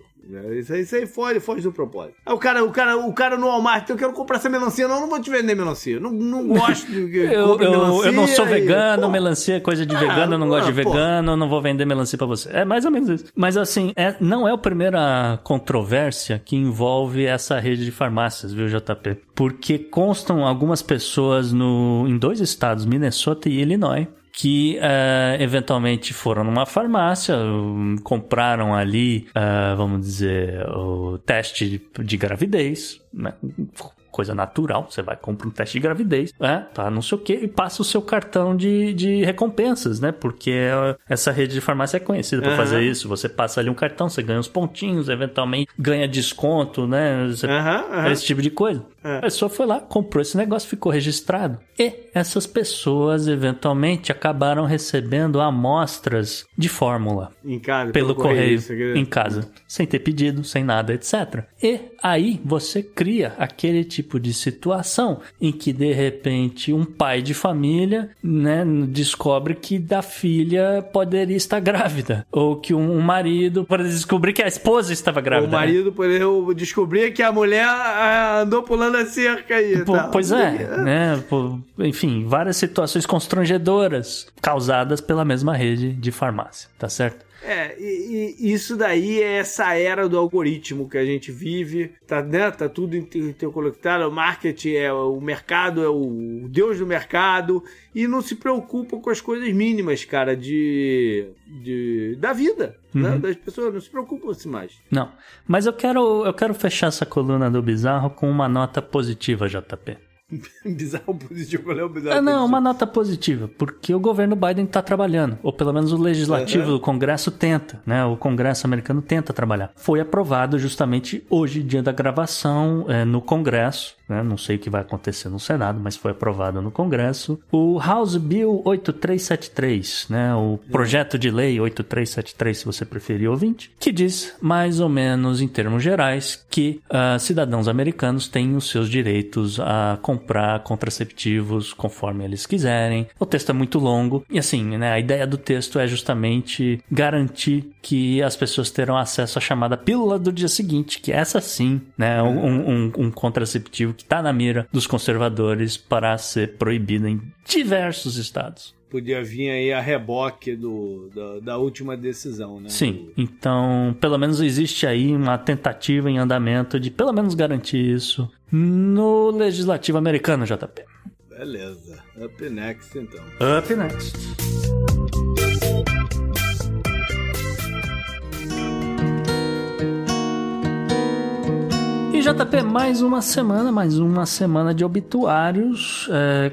Isso aí, isso aí foge, foge do propósito. Aí o cara, o, cara, o cara no Walmart, eu quero comprar essa melancia. Não, eu não vou te vender melancia. Não, não <laughs> gosto de que Eu, eu, eu não sou e- vegano, pô, melancia é coisa de Ah, vegano, eu não gosto de vegano, eu não vou vender melancia pra você. É mais ou menos isso. Mas assim, é, não é a primeira controvérsia que envolve essa rede de farmácias, viu, JP? Porque constam algumas pessoas no, em dois estados, Minnesota e Illinois, que eh, eventualmente foram numa farmácia, hum, compraram ali, ah, vamos dizer, o teste de, de gravidez, né? Coisa natural, você vai compra um teste de gravidez, né? Tá, não sei o que, e passa o seu cartão de, de recompensas, né? Porque eh, essa rede de farmácia é conhecida por fazer isso. Você passa ali um cartão, você ganha uns pontinhos, eventualmente ganha desconto, né? Você- Aham, aham. esse tipo de coisa. É. A pessoa foi lá, comprou esse negócio, ficou registrado. E essas pessoas, eventualmente, acabaram recebendo amostras de fórmula Em casa, pelo correio isso aqui. em casa, sem ter pedido, sem nada, etc. E aí você cria aquele tipo de situação em que de repente um pai de família, né, descobre que da filha poderia estar grávida, ou que um marido pode descobrir que a esposa estava grávida. O né? marido poderia descobrir que a mulher ah, andou pulando a cerca aí. Pô, tá? Pois é, <laughs> né? Pô, enfim, várias situações constrangedoras causadas pela mesma rede de farmácia, tá certo? É, e, e isso daí é essa era do algoritmo que a gente vive, tá, né? tá tudo inter- interconectado, o marketing é o mercado, é o deus do mercado, e não se preocupa com as coisas mínimas, cara, de, de da vida, né? Uhum. das pessoas, não se preocupam-se mais. Não. Mas eu quero, eu quero fechar essa coluna do bizarro com uma nota positiva, JP. <laughs> bizarro positivo, é bizarro Ah, não, positivo. uma nota positiva, porque o governo Biden está trabalhando, ou pelo menos o legislativo do Congresso tenta, né? O Congresso americano tenta trabalhar. Foi aprovado justamente hoje, dia da gravação, eh, no Congresso, né? Não sei o que vai acontecer no Senado, mas foi aprovado no Congresso. O House Bill 8373, né? O projeto de lei 8373, se você preferir ouvinte, que diz mais ou menos em termos gerais que ah, cidadãos americanos têm os seus direitos a comprar contraceptivos conforme eles quiserem. O texto é muito longo e assim, né? A ideia do texto é justamente garantir que as pessoas terão acesso à chamada pílula do dia seguinte, que essa sim, né? Um, um- um contraceptivo que está na mira dos conservadores para ser proibido em diversos estados. Podia vir aí a reboque do, da, da última decisão, né? Sim, então pelo menos existe aí uma tentativa em andamento de pelo menos garantir isso no legislativo americano, JP. Beleza. Up next, então. Up next. JP, mais uma semana, mais uma semana de obituários. É,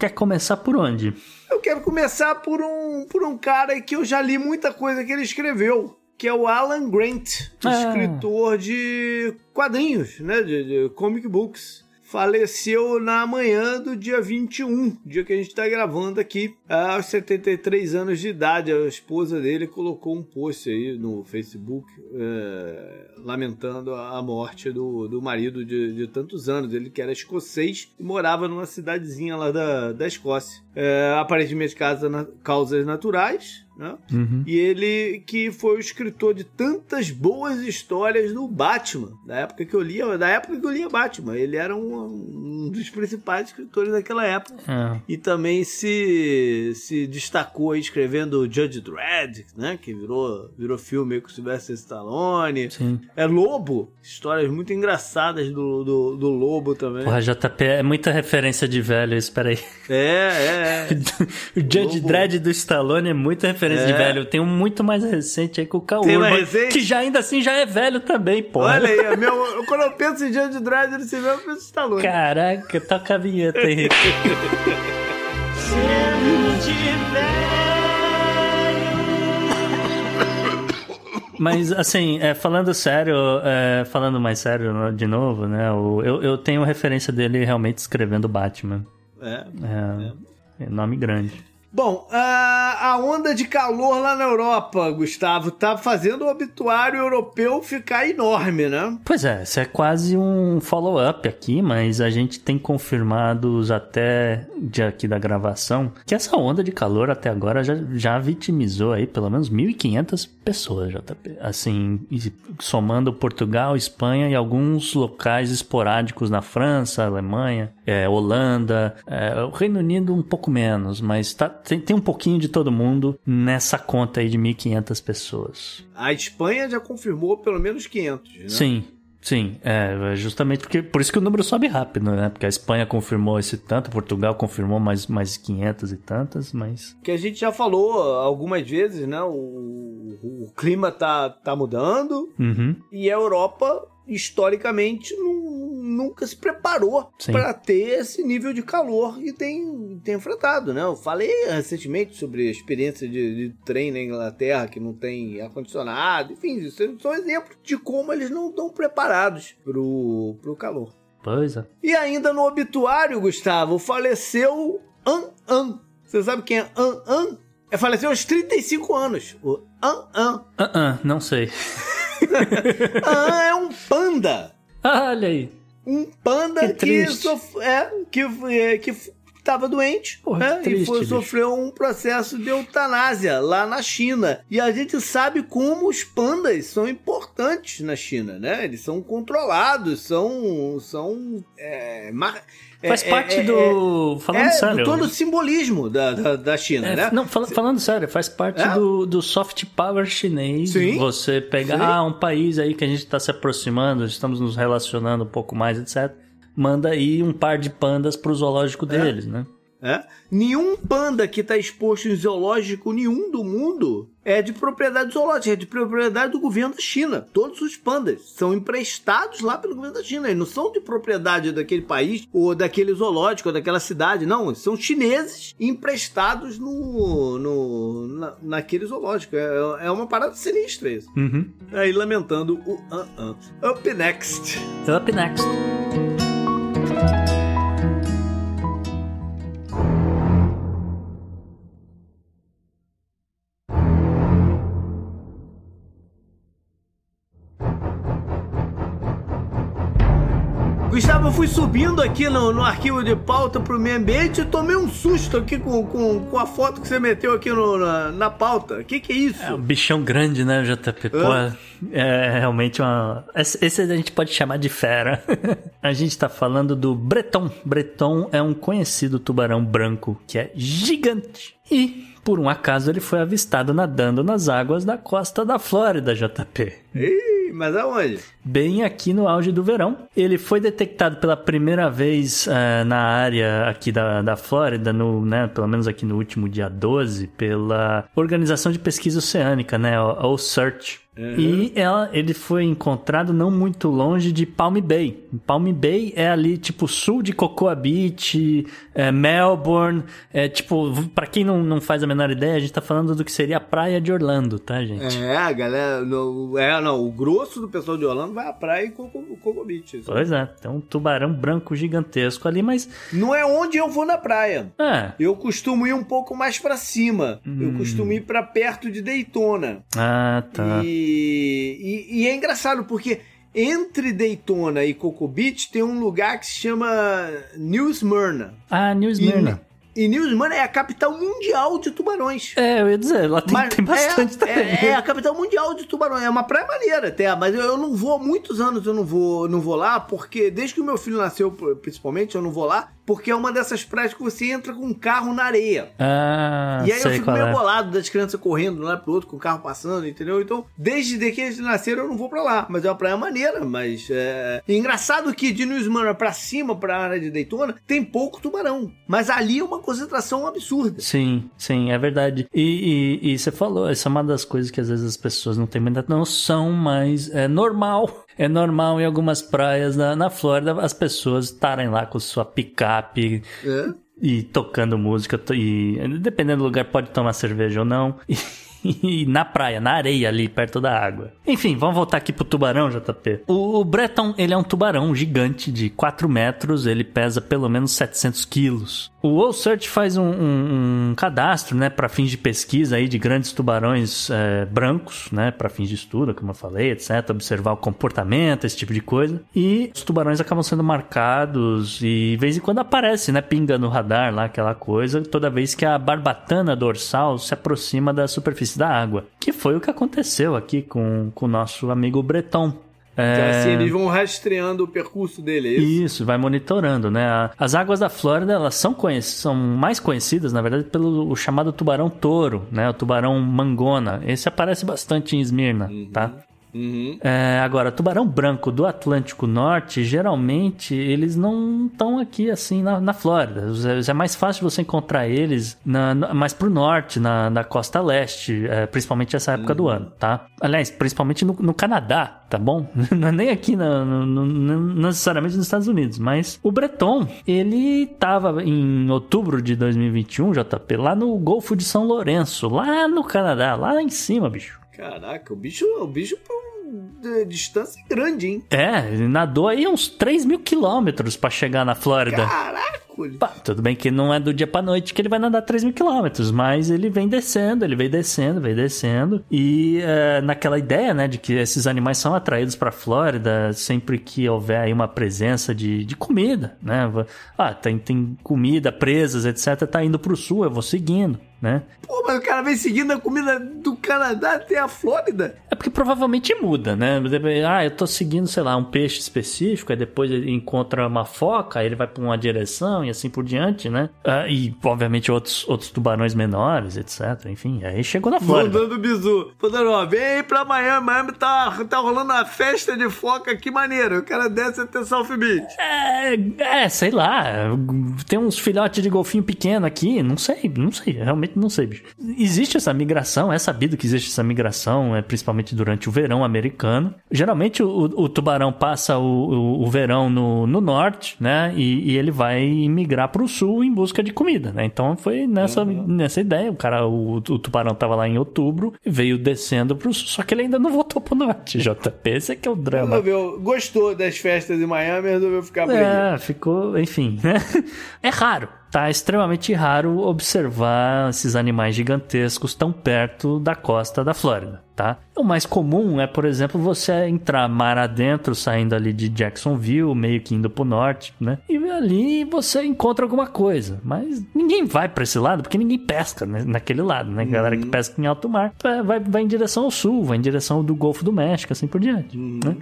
Quer começar por onde? Eu quero começar por um, por um cara que eu já li muita coisa que ele escreveu, que é o Alan Grant, Ah. escritor de quadrinhos, né, de, de comic books. Faleceu na manhã do dia 21, dia que a gente está gravando aqui, aos 73 anos de idade. A esposa dele colocou um post aí no Facebook é, lamentando a morte do, do marido de, de tantos anos. Ele que era escocês e morava numa cidadezinha lá da, da Escócia. É, aparentemente casa na- causas naturais, né? Uhum. E ele que foi o escritor de tantas boas histórias do Batman, da época que eu lia, da época que eu lia Batman. Ele era um, um dos principais escritores daquela época. É. E também se, se destacou escrevendo Judge Dredd, né? Que virou, virou filme com Sylvester Stallone. Sim. É Lobo, histórias muito engraçadas do, do, do Lobo também. Porra, JP é muita referência de velho, espera aí. É, é, é. <laughs> o Judge Lobo. Dredd do Stallone é muita referência É. de velho. Tem um muito mais recente aí com o recente? Que já ainda assim já é velho também, porra. Olha aí, é meu, quando eu penso em Judge Dredd, ele se vê, eu penso em Stallone. Caraca, toca a vinheta, Henrique. <laughs> Mas, assim, é, falando sério, é, falando mais sério de novo, né? o- eu, eu tenho referência dele realmente escrevendo Batman. É. É, é nome grande. Bom, a, onda de calor lá na Europa, Gustavo, tá fazendo o obituário europeu ficar enorme, né? Pois é, isso é quase um follow-up aqui, mas a gente tem confirmados até de aqui da gravação que essa onda de calor até agora já, já vitimizou aí pelo menos 1.500 pessoas, JP. Assim, somando Portugal, Espanha e alguns locais esporádicos na França, Alemanha, é, Holanda, é, o Reino Unido um pouco menos, mas tá, tem, tem um pouquinho de todo mundo nessa conta aí de 1.500 pessoas. A Espanha já confirmou pelo menos 500, né? Sim, sim. É, justamente porque por isso que o número sobe rápido, né? Porque a Espanha confirmou esse tanto, Portugal confirmou mais, mais 500 e tantas, mas. Que a gente já falou algumas vezes, né? O, o clima tá, tá mudando Uhum. e a Europa, historicamente, nu- nunca se preparou para ter esse nível de calor e tem, tem enfrentado, né? Eu falei recentemente sobre a experiência de, de trem na Inglaterra que não tem ar-condicionado, enfim, isso são exemplos de como eles não estão preparados pro, pro calor. Pois é. E ainda no obituário, Gustavo, faleceu An An. Você sabe quem é An An? É, faleceu aos 35 anos. O An An. Ah, ah, não sei. <laughs> An An é um panda. <laughs> Olha aí. Um panda Que que, sof- é, que, é, que estava doente Porra, né? triste, e foi, sofreu um processo de eutanásia lá na China. E a gente sabe como os pandas são importantes na China, né? Eles são controlados, são. são é, mar- é, Faz é, parte é, do. Falando é, sério. do todo o simbolismo da, da, da China, É, né? Não, fala- falando sério, faz parte É? do, do soft power chinês. Sim. Você pegar ah, um país aí que a gente está se aproximando, estamos nos relacionando um pouco mais, etc. Manda aí um par de pandas pro zoológico deles, né? É? Nenhum panda que está exposto em zoológico nenhum do mundo é de propriedade zoológica, é de propriedade do governo da China. Todos os pandas são emprestados lá pelo governo da China. Eles não são de propriedade daquele país ou daquele zoológico ou daquela cidade, não. São chineses emprestados no, no, na, naquele zoológico. É, é uma parada sinistra isso. Uhum. Aí lamentando o uh -uh. Up next. Up next. Eu fui subindo aqui no, no arquivo de pauta pro meio ambiente e tomei um susto aqui com, com, com a foto que você meteu aqui no- na, na pauta. O que, que é isso? É um bichão grande, né, JP? Pô, é realmente uma. Esse esse a gente pode chamar de fera. <laughs> a gente tá falando do Breton. Breton é um conhecido tubarão branco que é gigante. E, por um acaso, ele foi avistado nadando nas águas da costa da Flórida, JP. Ih, mas aonde? Bem aqui no auge do verão. Ele foi detectado pela primeira vez eh, na área aqui da, da Flórida, no, né, pelo menos aqui no último dia 12, pela Organização de Pesquisa Oceânica, né, o, o SEARCH. E ela, ele foi encontrado não muito longe de Palm Bay. Palm Bay é ali, tipo, sul de Cocoa Beach, é, Melbourne. É, tipo, pra quem não, não faz a menor ideia, a gente tá falando do que seria a praia de Orlando, tá, gente? É, a galera. No, é, não, o grosso do pessoal de Orlando vai à praia e Coco, Coco Beach. isso. Pois é, tem um tubarão branco gigantesco ali, mas. Não é onde eu vou na praia. É. Eu costumo ir um pouco mais pra cima. Eu Hum. costumo ir pra perto de Daytona. Ah, tá. E, e- e é engraçado porque entre Daytona e Coco Beach tem um lugar que se chama New Smyrna. Ah, New Smyrna. E New Smyrna é a capital mundial de tubarões. É, eu ia dizer, lá tem, Mas tem bastante é, também. É, é a capital mundial de tubarões. É uma praia maneira até, mas eu, eu não vou há muitos anos, eu não vou, não vou lá, porque desde que o meu filho nasceu, principalmente, eu não vou lá, porque é uma dessas praias que você entra com um carro na areia. Ah, e aí eu fico meio é. bolado das crianças correndo de um lado pro outro, com o carro passando, entendeu? Então, desde que eles nasceram, eu não vou pra lá. Mas é uma praia maneira, mas é... é engraçado que de New Smyrna pra cima, pra área de Daytona, tem pouco tubarão. Mas ali é uma concentração absurda. Sim, sim, é verdade. E, e, e você falou, essa é uma das coisas que às vezes as pessoas não têm muita noção, mas é normal. <laughs> É normal em algumas praias na, na Flórida as pessoas estarem lá com sua picape É? e tocando música. E dependendo do lugar, pode tomar cerveja ou não. E, <laughs> na praia, na areia ali, perto da água. Enfim, vamos voltar aqui pro tubarão, JP. O, o Breton, ele é um tubarão gigante de 4 metros, ele pesa pelo menos 700 quilos. O All Search faz um, um- um cadastro, né, para fins de pesquisa aí de grandes tubarões é, brancos, né, para fins de estudo, como eu falei, etc, observar o comportamento, esse tipo de coisa. E os tubarões acabam sendo marcados e de vez em quando aparece, né, pinga no radar lá aquela coisa, toda vez que a barbatana dorsal se aproxima da superfície da água, que foi o que aconteceu aqui com com o nosso amigo Breton. Então, É, assim, eles vão rastreando o percurso dele, é isso? isso, vai monitorando, né? As águas da Flórida, elas são, conhec- são mais conhecidas, na verdade, pelo chamado tubarão touro, né? O tubarão mangona. Esse aparece bastante em Esmirna, tá? Uhum. É, agora, tubarão branco do Atlântico Norte, geralmente eles não estão aqui assim na, na Flórida. É, é mais fácil você encontrar eles na, na- mais pro norte, na, na costa leste, é, principalmente essa época do ano, tá? Aliás, principalmente no, no Canadá, tá bom? <laughs> Não é nem aqui, na- no- não necessariamente nos Estados Unidos, mas o Breton, ele tava em outubro de 2021, JP, lá no Golfo de São Lourenço, lá no Canadá, lá em cima, bicho. Caraca, o bicho, o bicho pra uma distância grande, hein? É, ele nadou aí uns 3 mil quilômetros pra chegar na Flórida. Caraca! Pá, tudo bem que não é do dia pra noite que ele vai nadar 3 mil quilômetros, mas ele vem descendo, ele vem descendo, vem descendo. E é, naquela ideia, né, de que esses animais são atraídos pra Flórida sempre que houver aí uma presença de, de comida, né? Ah, tem, tem comida, presas, etc. Tá indo pro sul, eu vou seguindo, né? Pô, mas o cara vem seguindo a comida do Canadá até a Flórida. É porque provavelmente muda, né? Ah, eu tô seguindo, sei lá, um peixe específico, aí depois ele encontra uma foca, aí ele vai pra uma direção e assim por diante, né? Ah, e, obviamente, outros, outros tubarões menores, etc. Enfim, aí chegou na Flórida. dando bizu. Falando, ó, vem pra Miami. Miami tá, tá rolando uma festa de foca, que maneiro. O cara desce até South Beach. É, é, sei lá. Tem uns filhotes de golfinho pequeno aqui, não sei, não sei, realmente não sei, bicho. Existe essa migração, é sabido que existe essa migração, é, principalmente durante o verão americano. Geralmente o, o tubarão passa o, o, o verão no, no norte, né? E, e ele vai migrar pro sul em busca de comida, né? Então foi nessa, nessa ideia. O cara, o, o tubarão tava lá em outubro, veio descendo pro sul, só que ele ainda não voltou pro norte, <laughs> JP. Esse é que é o drama. Resolveu, gostou das festas em Miami, resolveu ficar por. É, ficou, enfim, né? <laughs> É raro, tá? Extremamente raro observar esses animais gigantescos tão perto da costa da Flórida, tá? O mais comum é, por exemplo, você entrar mar adentro, saindo ali de Jacksonville, meio que indo pro norte, né? E ali você encontra alguma coisa, mas ninguém vai pra esse lado, porque ninguém pesca né? naquele lado, né? Galera que pesca em alto mar vai, vai em direção ao sul, vai em direção do Golfo do México, assim por diante, né?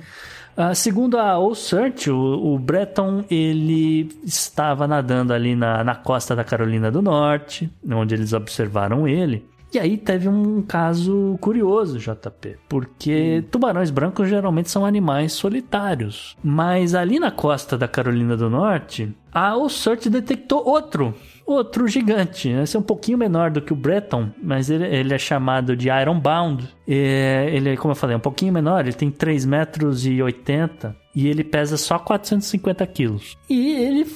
Ah, segundo a All Search, o, o Breton ele estava nadando ali na, na costa da Carolina do Norte, onde eles observaram ele. E aí teve um caso curioso, JP, porque tubarões brancos geralmente são animais solitários. Mas ali na costa da Carolina do Norte, a All Search detectou outro, outro gigante. Esse é um pouquinho menor do que o Breton, mas ele, ele é chamado de Ironbound. É, ele, como eu falei, é um pouquinho menor, ele tem 3 metros e 80 e ele pesa só 450 quilos. E ele,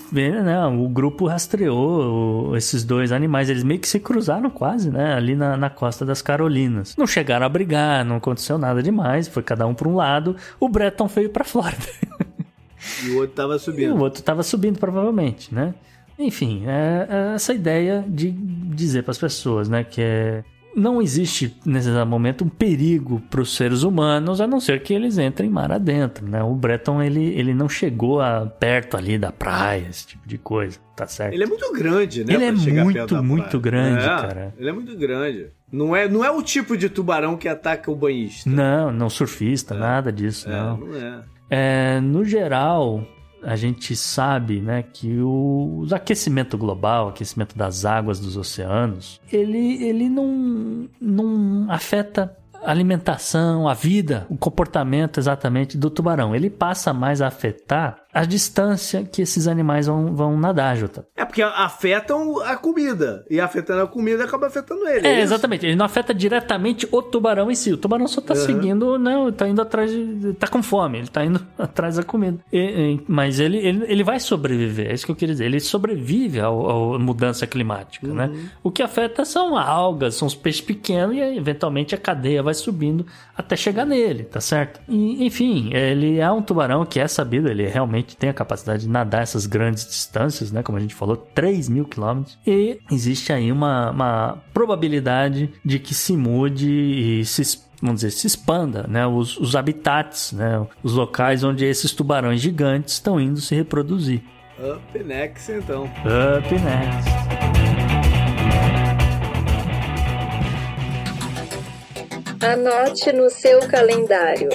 né, o grupo rastreou esses dois animais, eles meio que se cruzaram quase, né, ali na, na costa das Carolinas. Não chegaram a brigar, não aconteceu nada demais, foi cada um para um lado. O Breton veio para Flórida. <laughs> E o outro tava E subindo. o outro estava subindo, provavelmente, né? Enfim, é, é essa ideia de dizer para as pessoas, né, que é não existe nesse momento um perigo para os seres humanos, a não ser que eles entrem mar adentro, né? O Breton ele, ele não chegou a, perto ali da praia, esse tipo de coisa, tá certo? Ele é muito grande, né? Ele é muito, muito grande, É, cara. Ele é muito grande. Não é, não é o tipo de tubarão que ataca o banhista. Não, não surfista, nada disso, É, não. não é. É, no geral, a gente sabe, né, que o, o aquecimento global, aquecimento das águas dos oceanos, ele, ele não, não afeta a alimentação, a vida, o comportamento exatamente do tubarão. Ele passa mais a afetar a distância que esses animais vão, vão nadar, Jota. É porque afetam a comida. E afetando a comida acaba afetando ele. É, isso? exatamente. Ele não afeta diretamente o tubarão em si. O tubarão só tá Uhum. seguindo, não, tá indo atrás de. tá com fome, ele tá indo <laughs> atrás da comida. E- e- mas ele, ele, ele vai sobreviver, é isso que eu queria dizer. Ele sobrevive à mudança climática, né? O que afeta são algas, são os peixes pequenos e eventualmente a cadeia vai subindo até chegar nele, tá certo? E, enfim, ele é um tubarão que é sabido, ele realmente tem a capacidade de nadar essas grandes distâncias, né? Como a gente falou, 3 mil quilômetros. E existe aí uma, uma probabilidade de que se mude e se vamos dizer, se expanda, né? Os, os habitats, né? Os locais onde esses tubarões gigantes estão indo se reproduzir. Up next, então. Up next. Anote no seu calendário.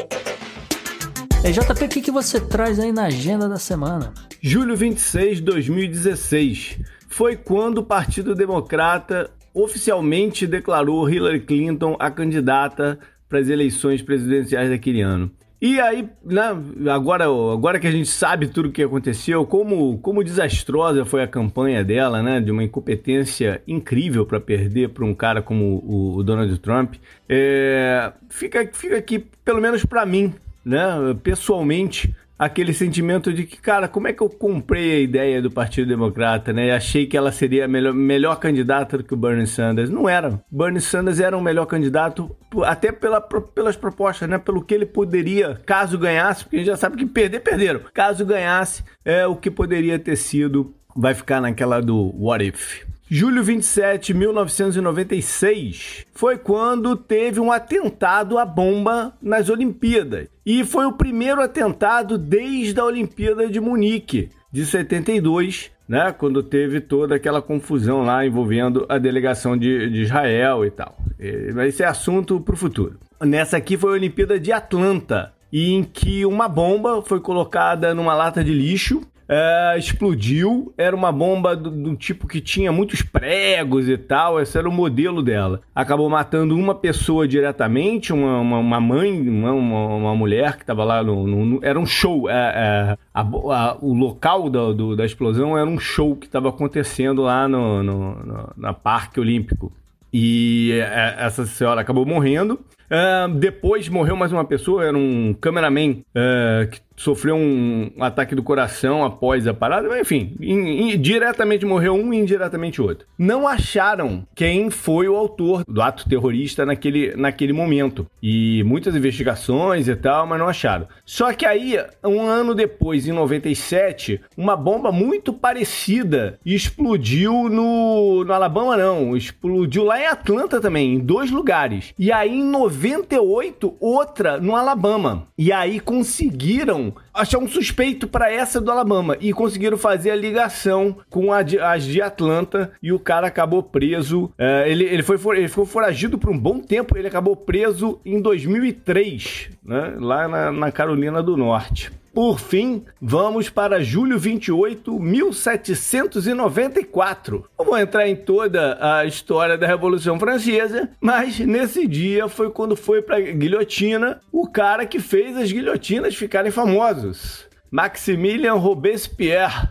E JP, o que, que você traz aí na agenda da semana? Julho 26 de 2016 foi quando o Partido Democrata oficialmente declarou Hillary Clinton a candidata para as eleições presidenciais daquele ano. E aí, né, agora, agora que a gente sabe tudo o que aconteceu, como, como desastrosa foi a campanha dela, né, de uma incompetência incrível para perder para um cara como o, o Donald Trump, é, fica, fica aqui, pelo menos para mim, né, pessoalmente, aquele sentimento de que, cara, como é que eu comprei a ideia do Partido Democrata, né? E achei que ela seria a melhor, melhor candidata do que o Bernie Sanders. Não era. Bernie Sanders era um melhor candidato, até pela, pelas propostas, né? Pelo que ele poderia, caso ganhasse, porque a gente já sabe que perder, perderam. Caso ganhasse, é o que poderia ter sido, vai ficar naquela do what if. Julho 27 de 1996 foi quando teve um atentado à bomba nas Olimpíadas. E foi o primeiro atentado desde a Olimpíada de Munique, de 72, né? Quando teve toda aquela confusão lá envolvendo a delegação de, de Israel e tal. Esse é assunto para o futuro. Nessa aqui foi a Olimpíada de Atlanta, em que uma bomba foi colocada numa lata de lixo é, explodiu. Era uma bomba do, do, tipo que tinha muitos pregos e tal. Esse era o modelo dela. Acabou matando uma pessoa diretamente, uma, uma, uma mãe, uma, uma, mulher que estava lá no, no, no, Era um show. É, é, a, a, o local do, do, da explosão era um show que estava acontecendo lá no, no, na Parque Olímpico. E essa senhora acabou morrendo. Uh, depois morreu mais uma pessoa, era um cameraman uh, que sofreu um ataque do coração após a parada, enfim, in, in, diretamente morreu um e indiretamente outro. Não acharam quem foi o autor do ato terrorista naquele, naquele momento. E muitas investigações e tal, mas não acharam. Só que aí, um ano depois, em 97, uma bomba muito parecida explodiu no, no Alabama, não, explodiu lá em Atlanta também, em dois lugares. E aí, em 98, outra no Alabama. E aí conseguiram achar um suspeito para essa do Alabama e conseguiram fazer a ligação com de, as de Atlanta e o cara acabou preso. É, ele, ele, foi, ele ficou foragido por um bom tempo, ele acabou preso em 2003, né, lá na, na Carolina do Norte. Por fim, vamos para julho 28, 1794. Não vou entrar em toda a história da Revolução Francesa, mas nesse dia foi quando foi para guilhotina o cara que fez as guilhotinas ficarem famosos, Maximilien Robespierre.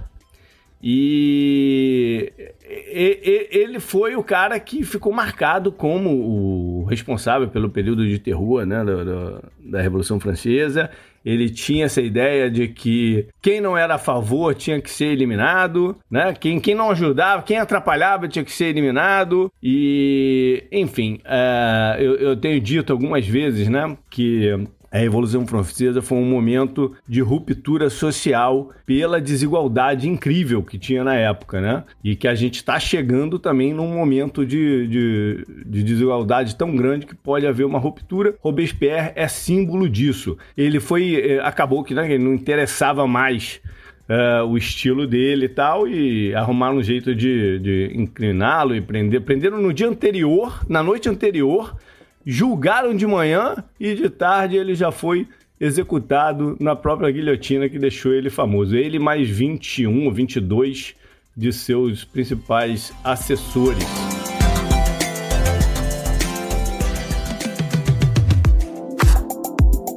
E ele foi o cara que ficou marcado como o responsável pelo período de terror né, da, da Revolução Francesa. Ele tinha essa ideia de que quem não era a favor tinha que ser eliminado, né? Quem, quem não ajudava, quem atrapalhava tinha que ser eliminado. E, enfim, uh, eu, eu tenho dito algumas vezes, né, que A Revolução Francesa foi um momento de ruptura social pela desigualdade incrível que tinha na época, né? E que a gente está chegando também num momento de, de, de, desigualdade tão grande que pode haver uma ruptura. Robespierre é símbolo disso. Ele foi. Eh, acabou que né, não interessava mais uh, o estilo dele e tal, e arrumaram um jeito de, de incliná-lo e prender. Prenderam no dia anterior, na noite anterior, julgaram de manhã e de tarde ele já foi executado na própria guilhotina que deixou ele famoso. Ele mais 21 ou 22 de seus principais assessores.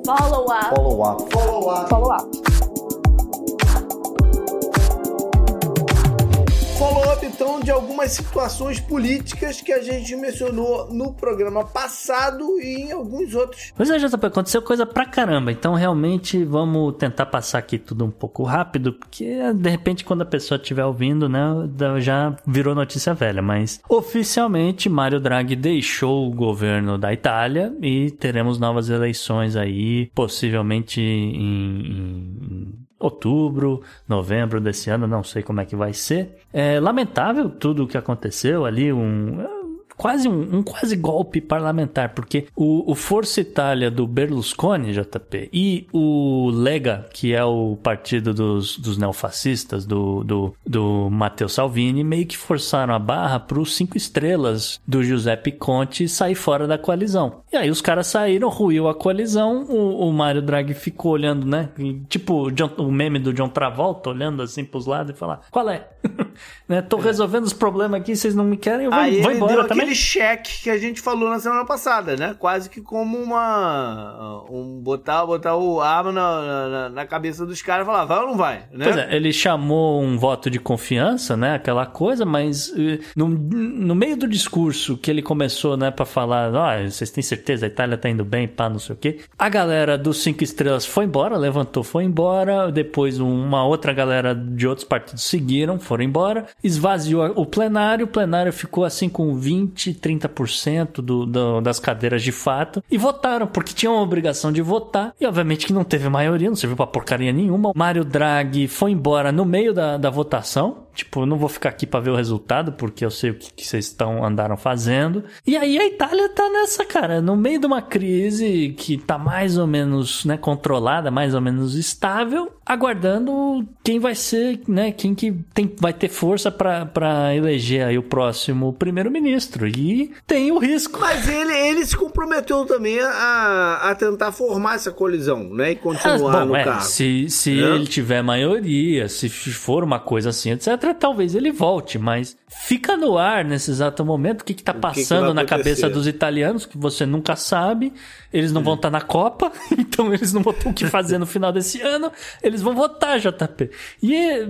Follow up. Follow up. Follow up. Follow up. Follow-up, então, de algumas situações políticas que a gente mencionou no programa passado e em alguns outros. Pois é, JP, aconteceu coisa pra caramba. Então, realmente, vamos tentar passar aqui tudo um pouco rápido, porque, de repente, quando a pessoa estiver ouvindo, né, já virou notícia velha. Mas, oficialmente, Mário Draghi deixou o governo da Itália e teremos novas eleições aí, possivelmente em outubro, novembro desse ano, não sei como é que vai ser. É lamentável tudo o que aconteceu ali, um quase um, um, quase golpe parlamentar, porque o, o Força Itália do Berlusconi, JP, e o Lega, que é o partido dos, dos neofascistas, do, do, do Matteo Salvini, meio que forçaram a barra para os cinco estrelas do Giuseppe Conte sair fora da coalizão. E aí os caras saíram, ruiu a coalizão, o, o Mário Draghi ficou olhando, né? Tipo o, John, o meme do John Travolta, olhando assim pros lados e falar, qual é? <laughs> né? Tô resolvendo os problemas aqui, vocês não me querem, eu vou, vou embora também aquele cheque que a gente falou na semana passada, né? Quase que como uma. Um, botar, botar o arma na, na, na cabeça dos caras e falar, vai ou não vai? Né? Pois é, ele chamou um voto de confiança, né? Aquela coisa, mas eh, no, no meio do discurso que ele começou, né, pra falar, oh, vocês têm certeza, a Itália tá indo bem, pá, não sei o quê. A galera dos cinco estrelas foi embora, levantou, foi embora. Depois uma outra galera de outros partidos seguiram, foram embora. Esvaziou o plenário, o plenário ficou assim com 20 20, 30% do, do, das cadeiras de fato e votaram, porque tinham a obrigação de votar. E obviamente que não teve maioria, não serviu pra porcaria nenhuma. Mário Draghi foi embora no meio da, da votação. Tipo, eu não vou ficar aqui para ver o resultado, porque eu sei o que, que vocês estão andaram fazendo. E aí a Itália tá nessa, cara, no meio de uma crise que tá mais ou menos, né, controlada, mais ou menos estável, aguardando quem vai ser, né, quem que tem, vai ter força para eleger aí o próximo primeiro-ministro. E tem o risco. Mas ele, ele se comprometeu também a, a tentar formar essa colisão, né, e continuar ah, bom, no é, cargo. Se, se é? ele tiver maioria, se for uma coisa assim, etc talvez ele volte, mas fica no ar nesse exato momento o que está passando que que na cabeça dos italianos, que você nunca sabe. Eles não hum. vão estar tá na Copa, <laughs> então eles não vão ter o que fazer no final desse ano. Eles vão votar, JP. E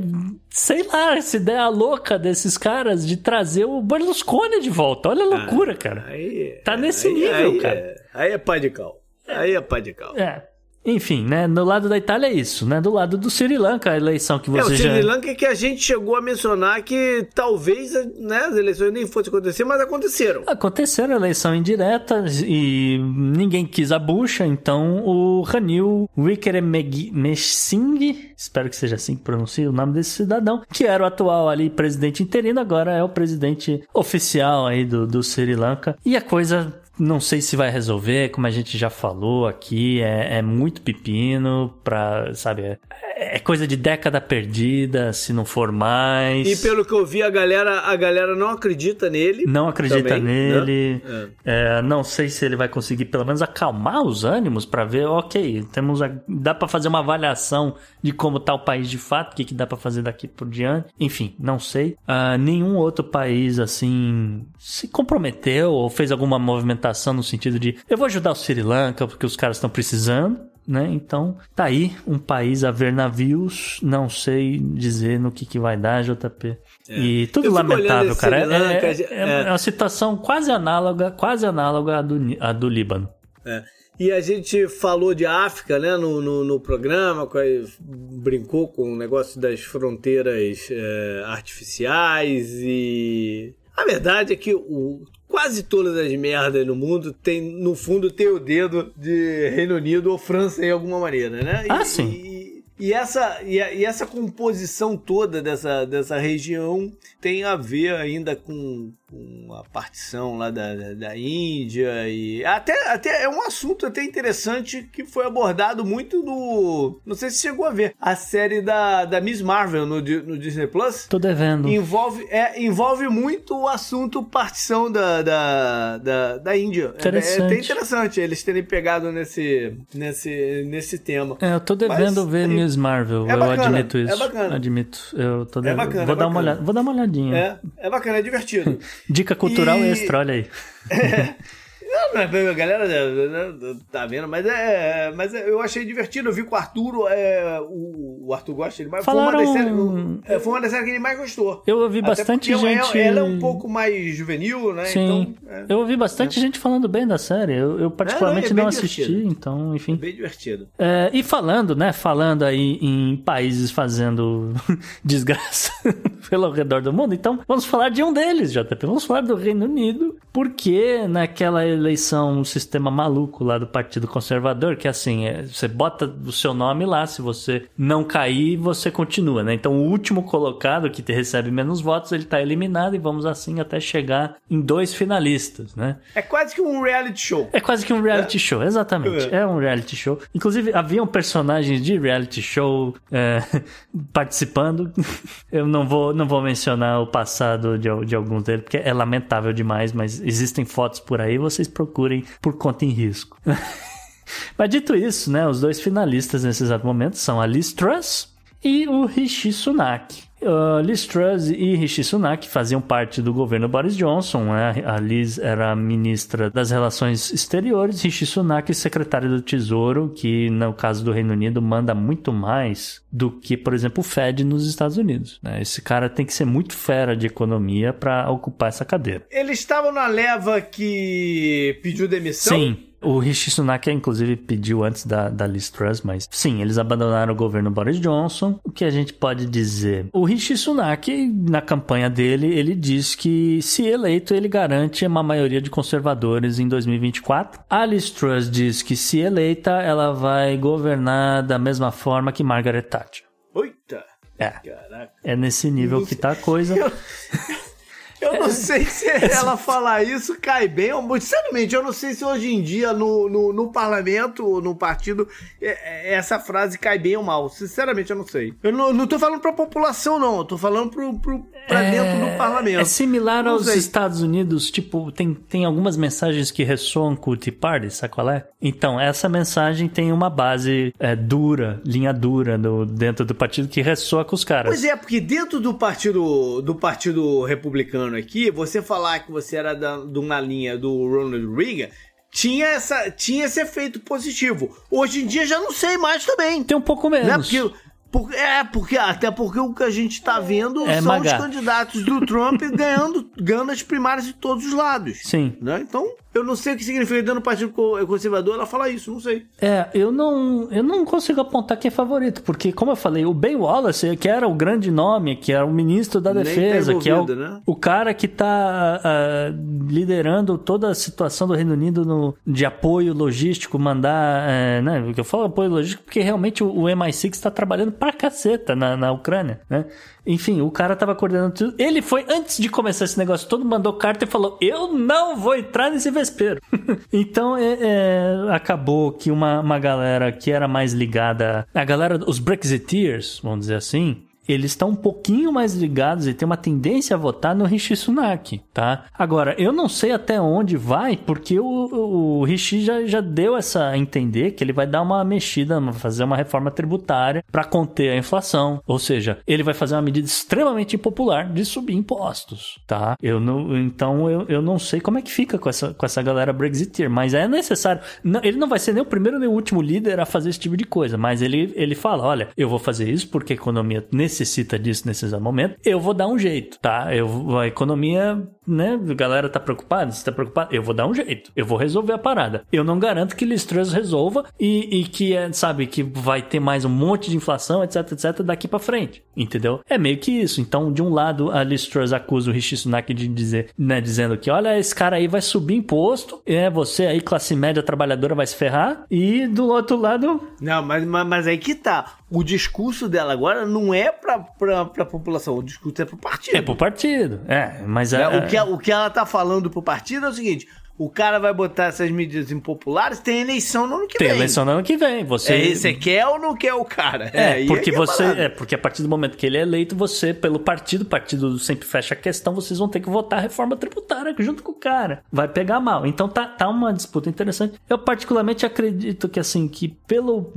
sei lá, essa ideia louca desses caras de trazer o Berlusconi de volta. Olha a ah, loucura, ah, cara. Aí, tá nesse aí, nível, aí, cara. É, aí é pai de cal. Aí é pai de cal. É. Enfim, né? No lado da Itália é isso, né? Do lado do Sri Lanka, a eleição que você já... É, o Sri já... Lanka é que a gente chegou a mencionar que talvez né, as eleições nem fossem acontecer, mas aconteceram. Aconteceram eleição indireta e ninguém quis a bucha, então o Ranil Wickremesinghe, espero que seja assim que pronuncia o nome desse cidadão, que era o atual ali presidente interino, agora é o presidente oficial aí do, do Sri Lanka. E a coisa não sei se vai resolver, como a gente já falou aqui, é, é muito pepino pra, sabe, é, é, coisa de década perdida, se não for mais. E pelo que eu vi, a galera, a galera não acredita nele. Não acredita também, né? nele. Né? É. não sei se ele vai conseguir pelo menos acalmar os ânimos para ver, ok, temos a, dá para fazer uma avaliação de como tá o país de fato, o que, que dá para fazer daqui por diante. Enfim, não sei. Uh, nenhum outro país assim se comprometeu ou fez alguma movimentação no sentido de eu vou ajudar o Sri Lanka porque os caras estão precisando. Né? Então, tá aí um país a ver navios, não sei dizer no que, que vai dar, JP. É. E tudo lamentável, cara. É, é, é, é, uma situação quase análoga, quase análoga à do, à do Líbano. É. E a gente falou de África, né, no, no, no programa, brincou com o negócio das fronteiras é, artificiais e a verdade é que o, quase todas as merdas no mundo tem, no fundo, tem o dedo de Reino Unido ou França em alguma maneira, né? Ah, e, sim. E, e essa, e, e, essa composição toda dessa, dessa região tem a ver ainda com, com a partição lá da, da, da, Índia e até, até é um assunto até interessante que foi abordado muito no não sei se chegou a ver a série da, da Miss Marvel no, no Disney Plus. Tô devendo. Envolve é, envolve muito o assunto partição da, da, da, da Índia. É, é até interessante. eles terem pegado nesse nesse nesse tema. É, eu tô devendo Mas, ver Miss Marvel é eu bacana, admito isso é bacana. admito eu tô devendo. é bacana, vou é dar bacana. uma olhada vou dar uma olhadinha. É, é bacana é divertido <laughs> Dica cultural E- extra, olha aí. <laughs> não é- a galera né, tá vendo, mas é, mas é- eu achei divertido. Eu vi com o Arthur, é, o, o Arthur gosta de mais. Falaram- Foi uma, das séries, é, foi uma das séries que ele mais gostou. Eu ouvi Até bastante ela- gente- Ela é um pouco mais juvenil, né? Sim. Então, é, Eu ouvi bastante gente falando bem da série. Eu, eu particularmente É, não, é não, assisti, divertido. então, enfim. bem divertido. É, e falando, né? Falando aí em países fazendo <laughs> desgraça <laughs> pelo redor do mundo, então vamos falar de um deles, JP. Vamos falar do Reino Unido, porque naquela eleição, um sistema maluco lá do Partido Conservador, que assim, é, você bota o seu nome lá, se você não cair, você continua, né? Então o último colocado que te recebe menos votos, ele tá eliminado e vamos assim até chegar em dois finalistas, né? É quase que um reality show. É quase que um reality show, exatamente. É. um reality show. Inclusive, haviam personagens de reality show é, <laughs> participando. <laughs> Eu não vou, não vou mencionar o passado de, de alguns deles, porque é lamentável demais, mas existem fotos por aí, vocês procurem por conta em risco. <laughs> mas dito isso, né, os dois finalistas nesse exato momento são a Liz Truss e o Rishi Sunak. Uh, Liz Truss e Rishi Sunak faziam parte do governo Boris Johnson. Né? A Liz era ministra das Relações Exteriores, Rishi Sunak secretário do Tesouro, que no caso do Reino Unido manda muito mais do que, por exemplo, o Fed nos Estados Unidos. Né? Esse cara tem que ser muito fera de economia para ocupar essa cadeira. Eles estavam na leva que pediu demissão? Sim. O Rishi Sunak, inclusive, pediu antes da, da Liz Truss, mas sim, eles abandonaram o governo Boris Johnson. O que a gente pode dizer? O Rishi Sunak, na campanha dele, ele diz que, se eleito, ele garante uma maioria de conservadores em 2024. A Liz Truss diz que, se eleita, ela vai governar da mesma forma que Margaret Thatcher. Eita! É. Caraca. É nesse nível que tá a coisa. <laughs> Eu não sei se <laughs> ela falar isso cai bem ou muito. Sinceramente, eu não sei se hoje em dia no, no, no parlamento ou no partido é- é- essa frase cai bem ou mal. Sinceramente, eu não sei. Eu não, não tô falando pra população, não. Eu tô falando pro, pro, pra dentro do parlamento. É similar Não aos sei. Estados Unidos, tipo, tem, tem algumas mensagens que ressoam com o Tea Party, sabe qual é? Então, essa mensagem tem uma base é, dura, linha dura no, dentro do partido que ressoa com os caras. Pois é, porque dentro do partido do partido republicano aqui, você falar que você era da, de uma linha do Ronald Reagan tinha essa tinha esse efeito positivo. Hoje em dia já não sei mais também. Tem um pouco menos. Né? Porque, por- é, porque até porque o que a gente tá vendo É são magá. os candidatos do Trump <laughs> ganhando, ganhando as primárias de todos os lados. Sim. Né? Então, eu não sei o que significa dentro do Partido Co- Conservador ela falar isso, não sei. É, eu não, eu não consigo apontar quem é favorito, porque, como eu falei, o Ben Wallace, que era o grande nome, que era o ministro da Nem tá Defesa, que é o, né? o cara que tá ah, liderando toda a situação do Reino Unido no, de apoio logístico, mandar. é, né, eu falo apoio logístico porque realmente o, o MI6 está trabalhando pra caceta na, na Ucrânia, né? Enfim, o cara tava coordenando tudo. Ele foi, antes de começar esse negócio todo, mandou carta e falou: Eu não vou entrar nesse vespeiro. <laughs> então, é, é, acabou que uma, uma galera que era mais ligada. A galera, os Brexiteers, vamos dizer assim. Eles estão um pouquinho mais ligados e tem uma tendência a votar no Rishi Sunak, tá? Agora, eu não sei até onde vai, porque o, o, Rishi já, já deu essa a entender que ele vai dar uma mexida, fazer uma reforma tributária para conter a inflação. Ou seja, ele vai fazer uma medida extremamente impopular de subir impostos, tá? Eu não, então eu, eu não sei como é que fica com essa, com essa galera Brexiteer, mas é necessário. Não, ele não vai ser nem o primeiro nem o último líder a fazer esse tipo de coisa, mas ele, ele fala: olha, eu vou fazer isso porque a economia necessita disso nesse exato momento, eu vou dar um jeito, tá? Eu, a economia né? A galera tá preocupada, você tá preocupado? Eu vou dar um jeito, eu vou resolver a parada. Eu não garanto que Liz Truss resolva e, e que, é, sabe, que vai ter mais um monte de inflação, etc, etc, daqui para frente, entendeu? É meio que isso. Então, de um lado, a Liz Truss acusa o Rishi Sunak de dizer, né, dizendo que, olha, esse cara aí vai subir imposto, é, você aí, classe média trabalhadora, vai se ferrar, e do outro lado... Não, mas, mas, mas aí que tá. O discurso dela agora não é pra, pra, pra população, o discurso é pro partido. É pro partido, é, mas... É, a- o, que, o que ela tá falando pro partido é o seguinte: o cara vai botar essas medidas impopulares, tem eleição no ano que Tem vem. eleição no ano que vem, você... É, você quer ou não quer o cara? É, aí porque que você. É, porque a partir do momento que ele é eleito, você, pelo partido, o partido sempre fecha a questão, vocês vão ter que votar a reforma tributária junto com o cara. Vai pegar mal. Então tá, tá uma disputa interessante. Eu particularmente acredito que assim, que pelo.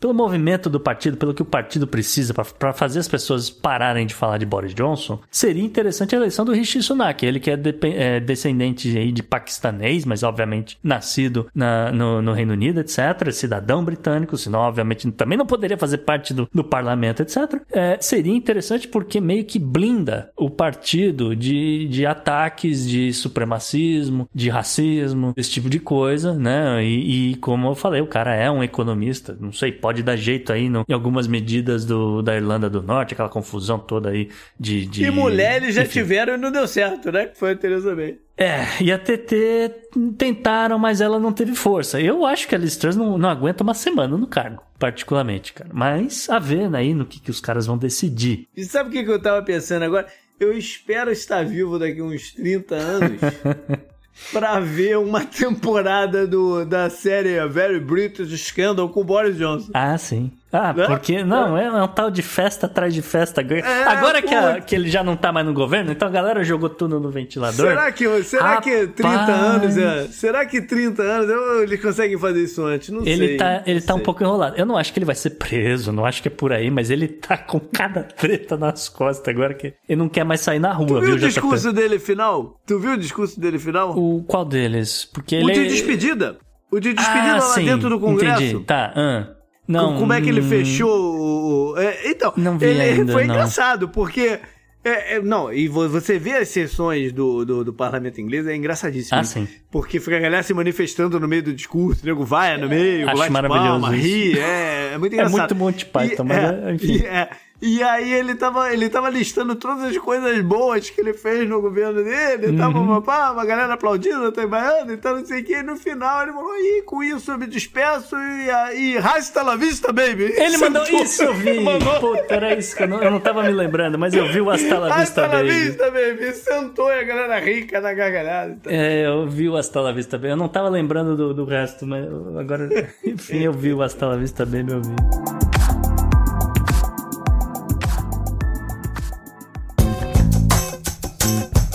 Pelo movimento do partido, pelo que o partido precisa para fazer as pessoas pararem de falar de Boris Johnson, seria interessante a eleição do Rishi Sunak. Ele que é, depe- é descendente aí de paquistanês, mas obviamente nascido na- no, no Reino Unido, etc. Cidadão britânico, senão obviamente também não poderia fazer parte do, do parlamento, etc. É, seria interessante porque meio que blinda o partido de, de ataques de supremacismo, de racismo, esse tipo de coisa, né? E, e como eu falei, o cara é um economista, não sei, pode dar jeito aí no- em algumas medidas do, da Irlanda do Norte, aquela confusão toda aí de. de E mulheres já enfim. tiveram e não deu certo, né? Que foi a Teresa May. É, e a TT tentaram, mas ela não teve força. Eu acho que a Liz Truss não, não aguenta uma semana no cargo, particularmente, cara. Mas a ver aí no que, que os caras vão decidir. E sabe o que, que eu tava pensando agora? Eu espero estar vivo daqui uns 30 anos <laughs> pra ver uma <laughs> temporada do, da série Very British Scandal com o Boris Johnson. Ah, sim. Ah, Né? porque. Não, é um tal de festa atrás de festa. Agora que, a- que ele já não tá mais no governo, então a galera jogou tudo no ventilador. Será que, será que 30 Rapaz. anos é, Será que 30 anos eles conseguem fazer isso antes? Não Ele sei. tá, ele tá um sei. pouco enrolado. Eu não acho que ele vai ser preso, não acho que é por aí, mas ele tá <laughs> com cada treta nas costas agora que ele não quer mais sair na rua, Tu viu viu, o JP? discurso dele final? Tu viu o discurso dele final? O qual deles? Porque O ele de despedida. O de despedida ah, lá sim, dentro do Congresso. Entendi. Tá, ah. Não, Como é que ele hum, fechou é, então, Não vi ele ainda, foi não. engraçado, porque. é, é, não, e vo- você vê as sessões do, do, do parlamento inglês, é engraçadíssimo. Ah, sim. Porque fica a galera se manifestando no meio do discurso, o nego vai no meio, Acho bate maravilhoso palma, ri, é, é muito <laughs> É engraçado. muito Monty Python, E- mas é, é, enfim. E, é, e aí ele tava, ele tava listando todas as coisas boas que ele fez no governo dele, tava Uhum. uma, pá, uma galera aplaudindo, trabalhando e tal, não sei o que, e no final ele falou, e com isso eu me despeço e, e hasta la vista, baby. Ele mandou Sentou. isso, eu vi. <laughs> Mandou. Puta, era isso que eu não, eu não tava me lembrando, mas eu vi o Hasta la Vista Hasta la Baby. vista, baby. Sentou e a galera rica na gargalhada. e tal. É, eu vi o Hasta la Vista Baby. Eu não tava lembrando do, do resto, mas agora, <laughs> enfim, eu vi o Hasta la Vista Baby, eu vi.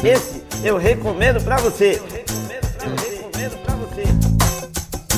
Esse eu recomendo pra você.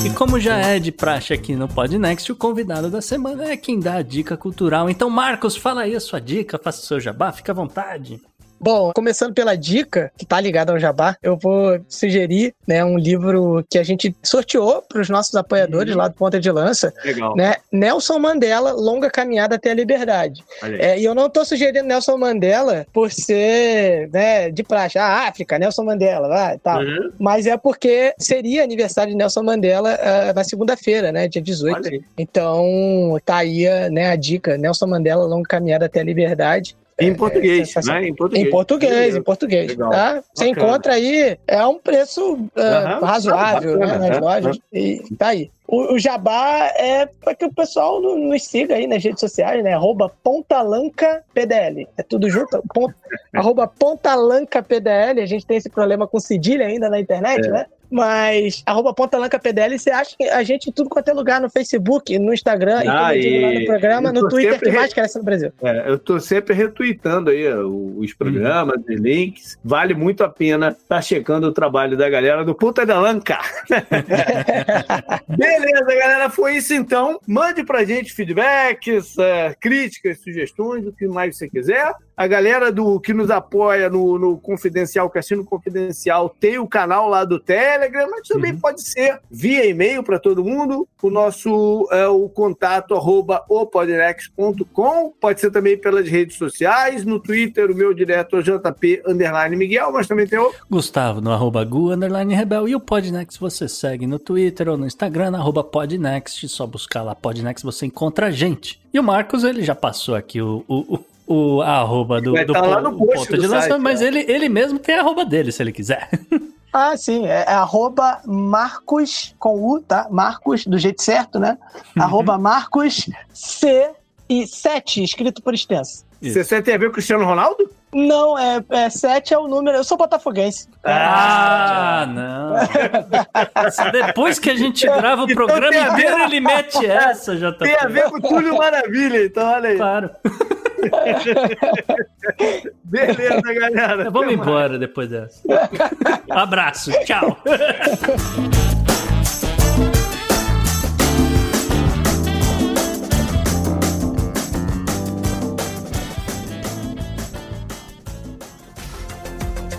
E como já é de praxe aqui no Podnext, o convidado da semana é quem dá a dica cultural. Então, Marcos, fala aí a sua dica, faça o seu jabá, fica à vontade. Bom, começando pela dica, que tá ligada ao Jabá, eu vou sugerir né, um livro que a gente sorteou para os nossos apoiadores lá do Ponta de Lança. Legal. Né? Nelson Mandela, Longa Caminhada até a Liberdade. É, e eu não tô sugerindo Nelson Mandela por ser né, de praxe. Ah, África, Nelson Mandela, vai, Uhum. tal. Mas é porque seria aniversário de Nelson Mandela ah, na segunda-feira, né, dia 18. Olha aí. Então, tá aí né, a dica, Nelson Mandela, Longa Caminhada até a Liberdade. Em português, sensacional. né? Em português. Em português, em português. Tá? Você encontra aí, é um preço ah, Aham. razoável né, bacana, nas é, lojas. E tá aí. O, o Jabá é para que o pessoal no- nos siga aí nas redes sociais, né? Arroba PontalancapDL. É tudo junto? Pont, <laughs> arroba PontalancapDL. A gente tem esse problema com cedilha ainda na internet, É. né? Mas arroba PontalancapDL, você acha que a gente em tudo quanto é lugar, no Facebook, no Instagram, e Ah, digo lá e- no programa, no Twitter, que mais re- cresce no Brasil. É, eu tô sempre retweetando aí ó, os programas, os links. Vale muito a pena estar checando o trabalho da galera do Puta da Lanca. <laughs> Beleza, galera, foi isso então. Mande pra gente feedbacks, é, críticas, sugestões, o que mais você quiser. A galera do que nos apoia no, no Confidencial, Cassino Confidencial, tem o canal lá do Telegram, mas também Uhum. pode ser via e-mail para todo mundo. O nosso é, o contato arroba opodnex.com. Pode ser também pelas redes sociais. No Twitter, o meu direto é JP underline Miguel, mas também tem o. Gustavo no arroba Gu, underline Rebel. E o Podnext você segue no Twitter ou no Instagram, arroba Podnext. Só buscar lá Podnext você encontra a gente. E o Marcos, ele já passou aqui o, o, o, o a arroba do, Vai do tá lá po- no ponto do de lança, site, mas é. ele, ele mesmo tem a arroba dele, se ele quiser. <laughs> Ah, sim, é, é arroba Marcos com U, tá? Marcos, do jeito certo, né? Uhum. Arroba Marcos C e 7, escrito por extenso. Você você tem a ver com o Cristiano Ronaldo? Não, é, é 7 é o número. Eu sou botafoguense. Ah, não. Só <laughs> Depois que a gente grava o Então programa ver- inteiro, ele mete essa, já tá. Tem a ver com o Túlio Maravilha, então olha aí. Claro. <laughs> Beleza, galera. Vamos Até mais. embora depois dessa. Abraço, tchau. <laughs>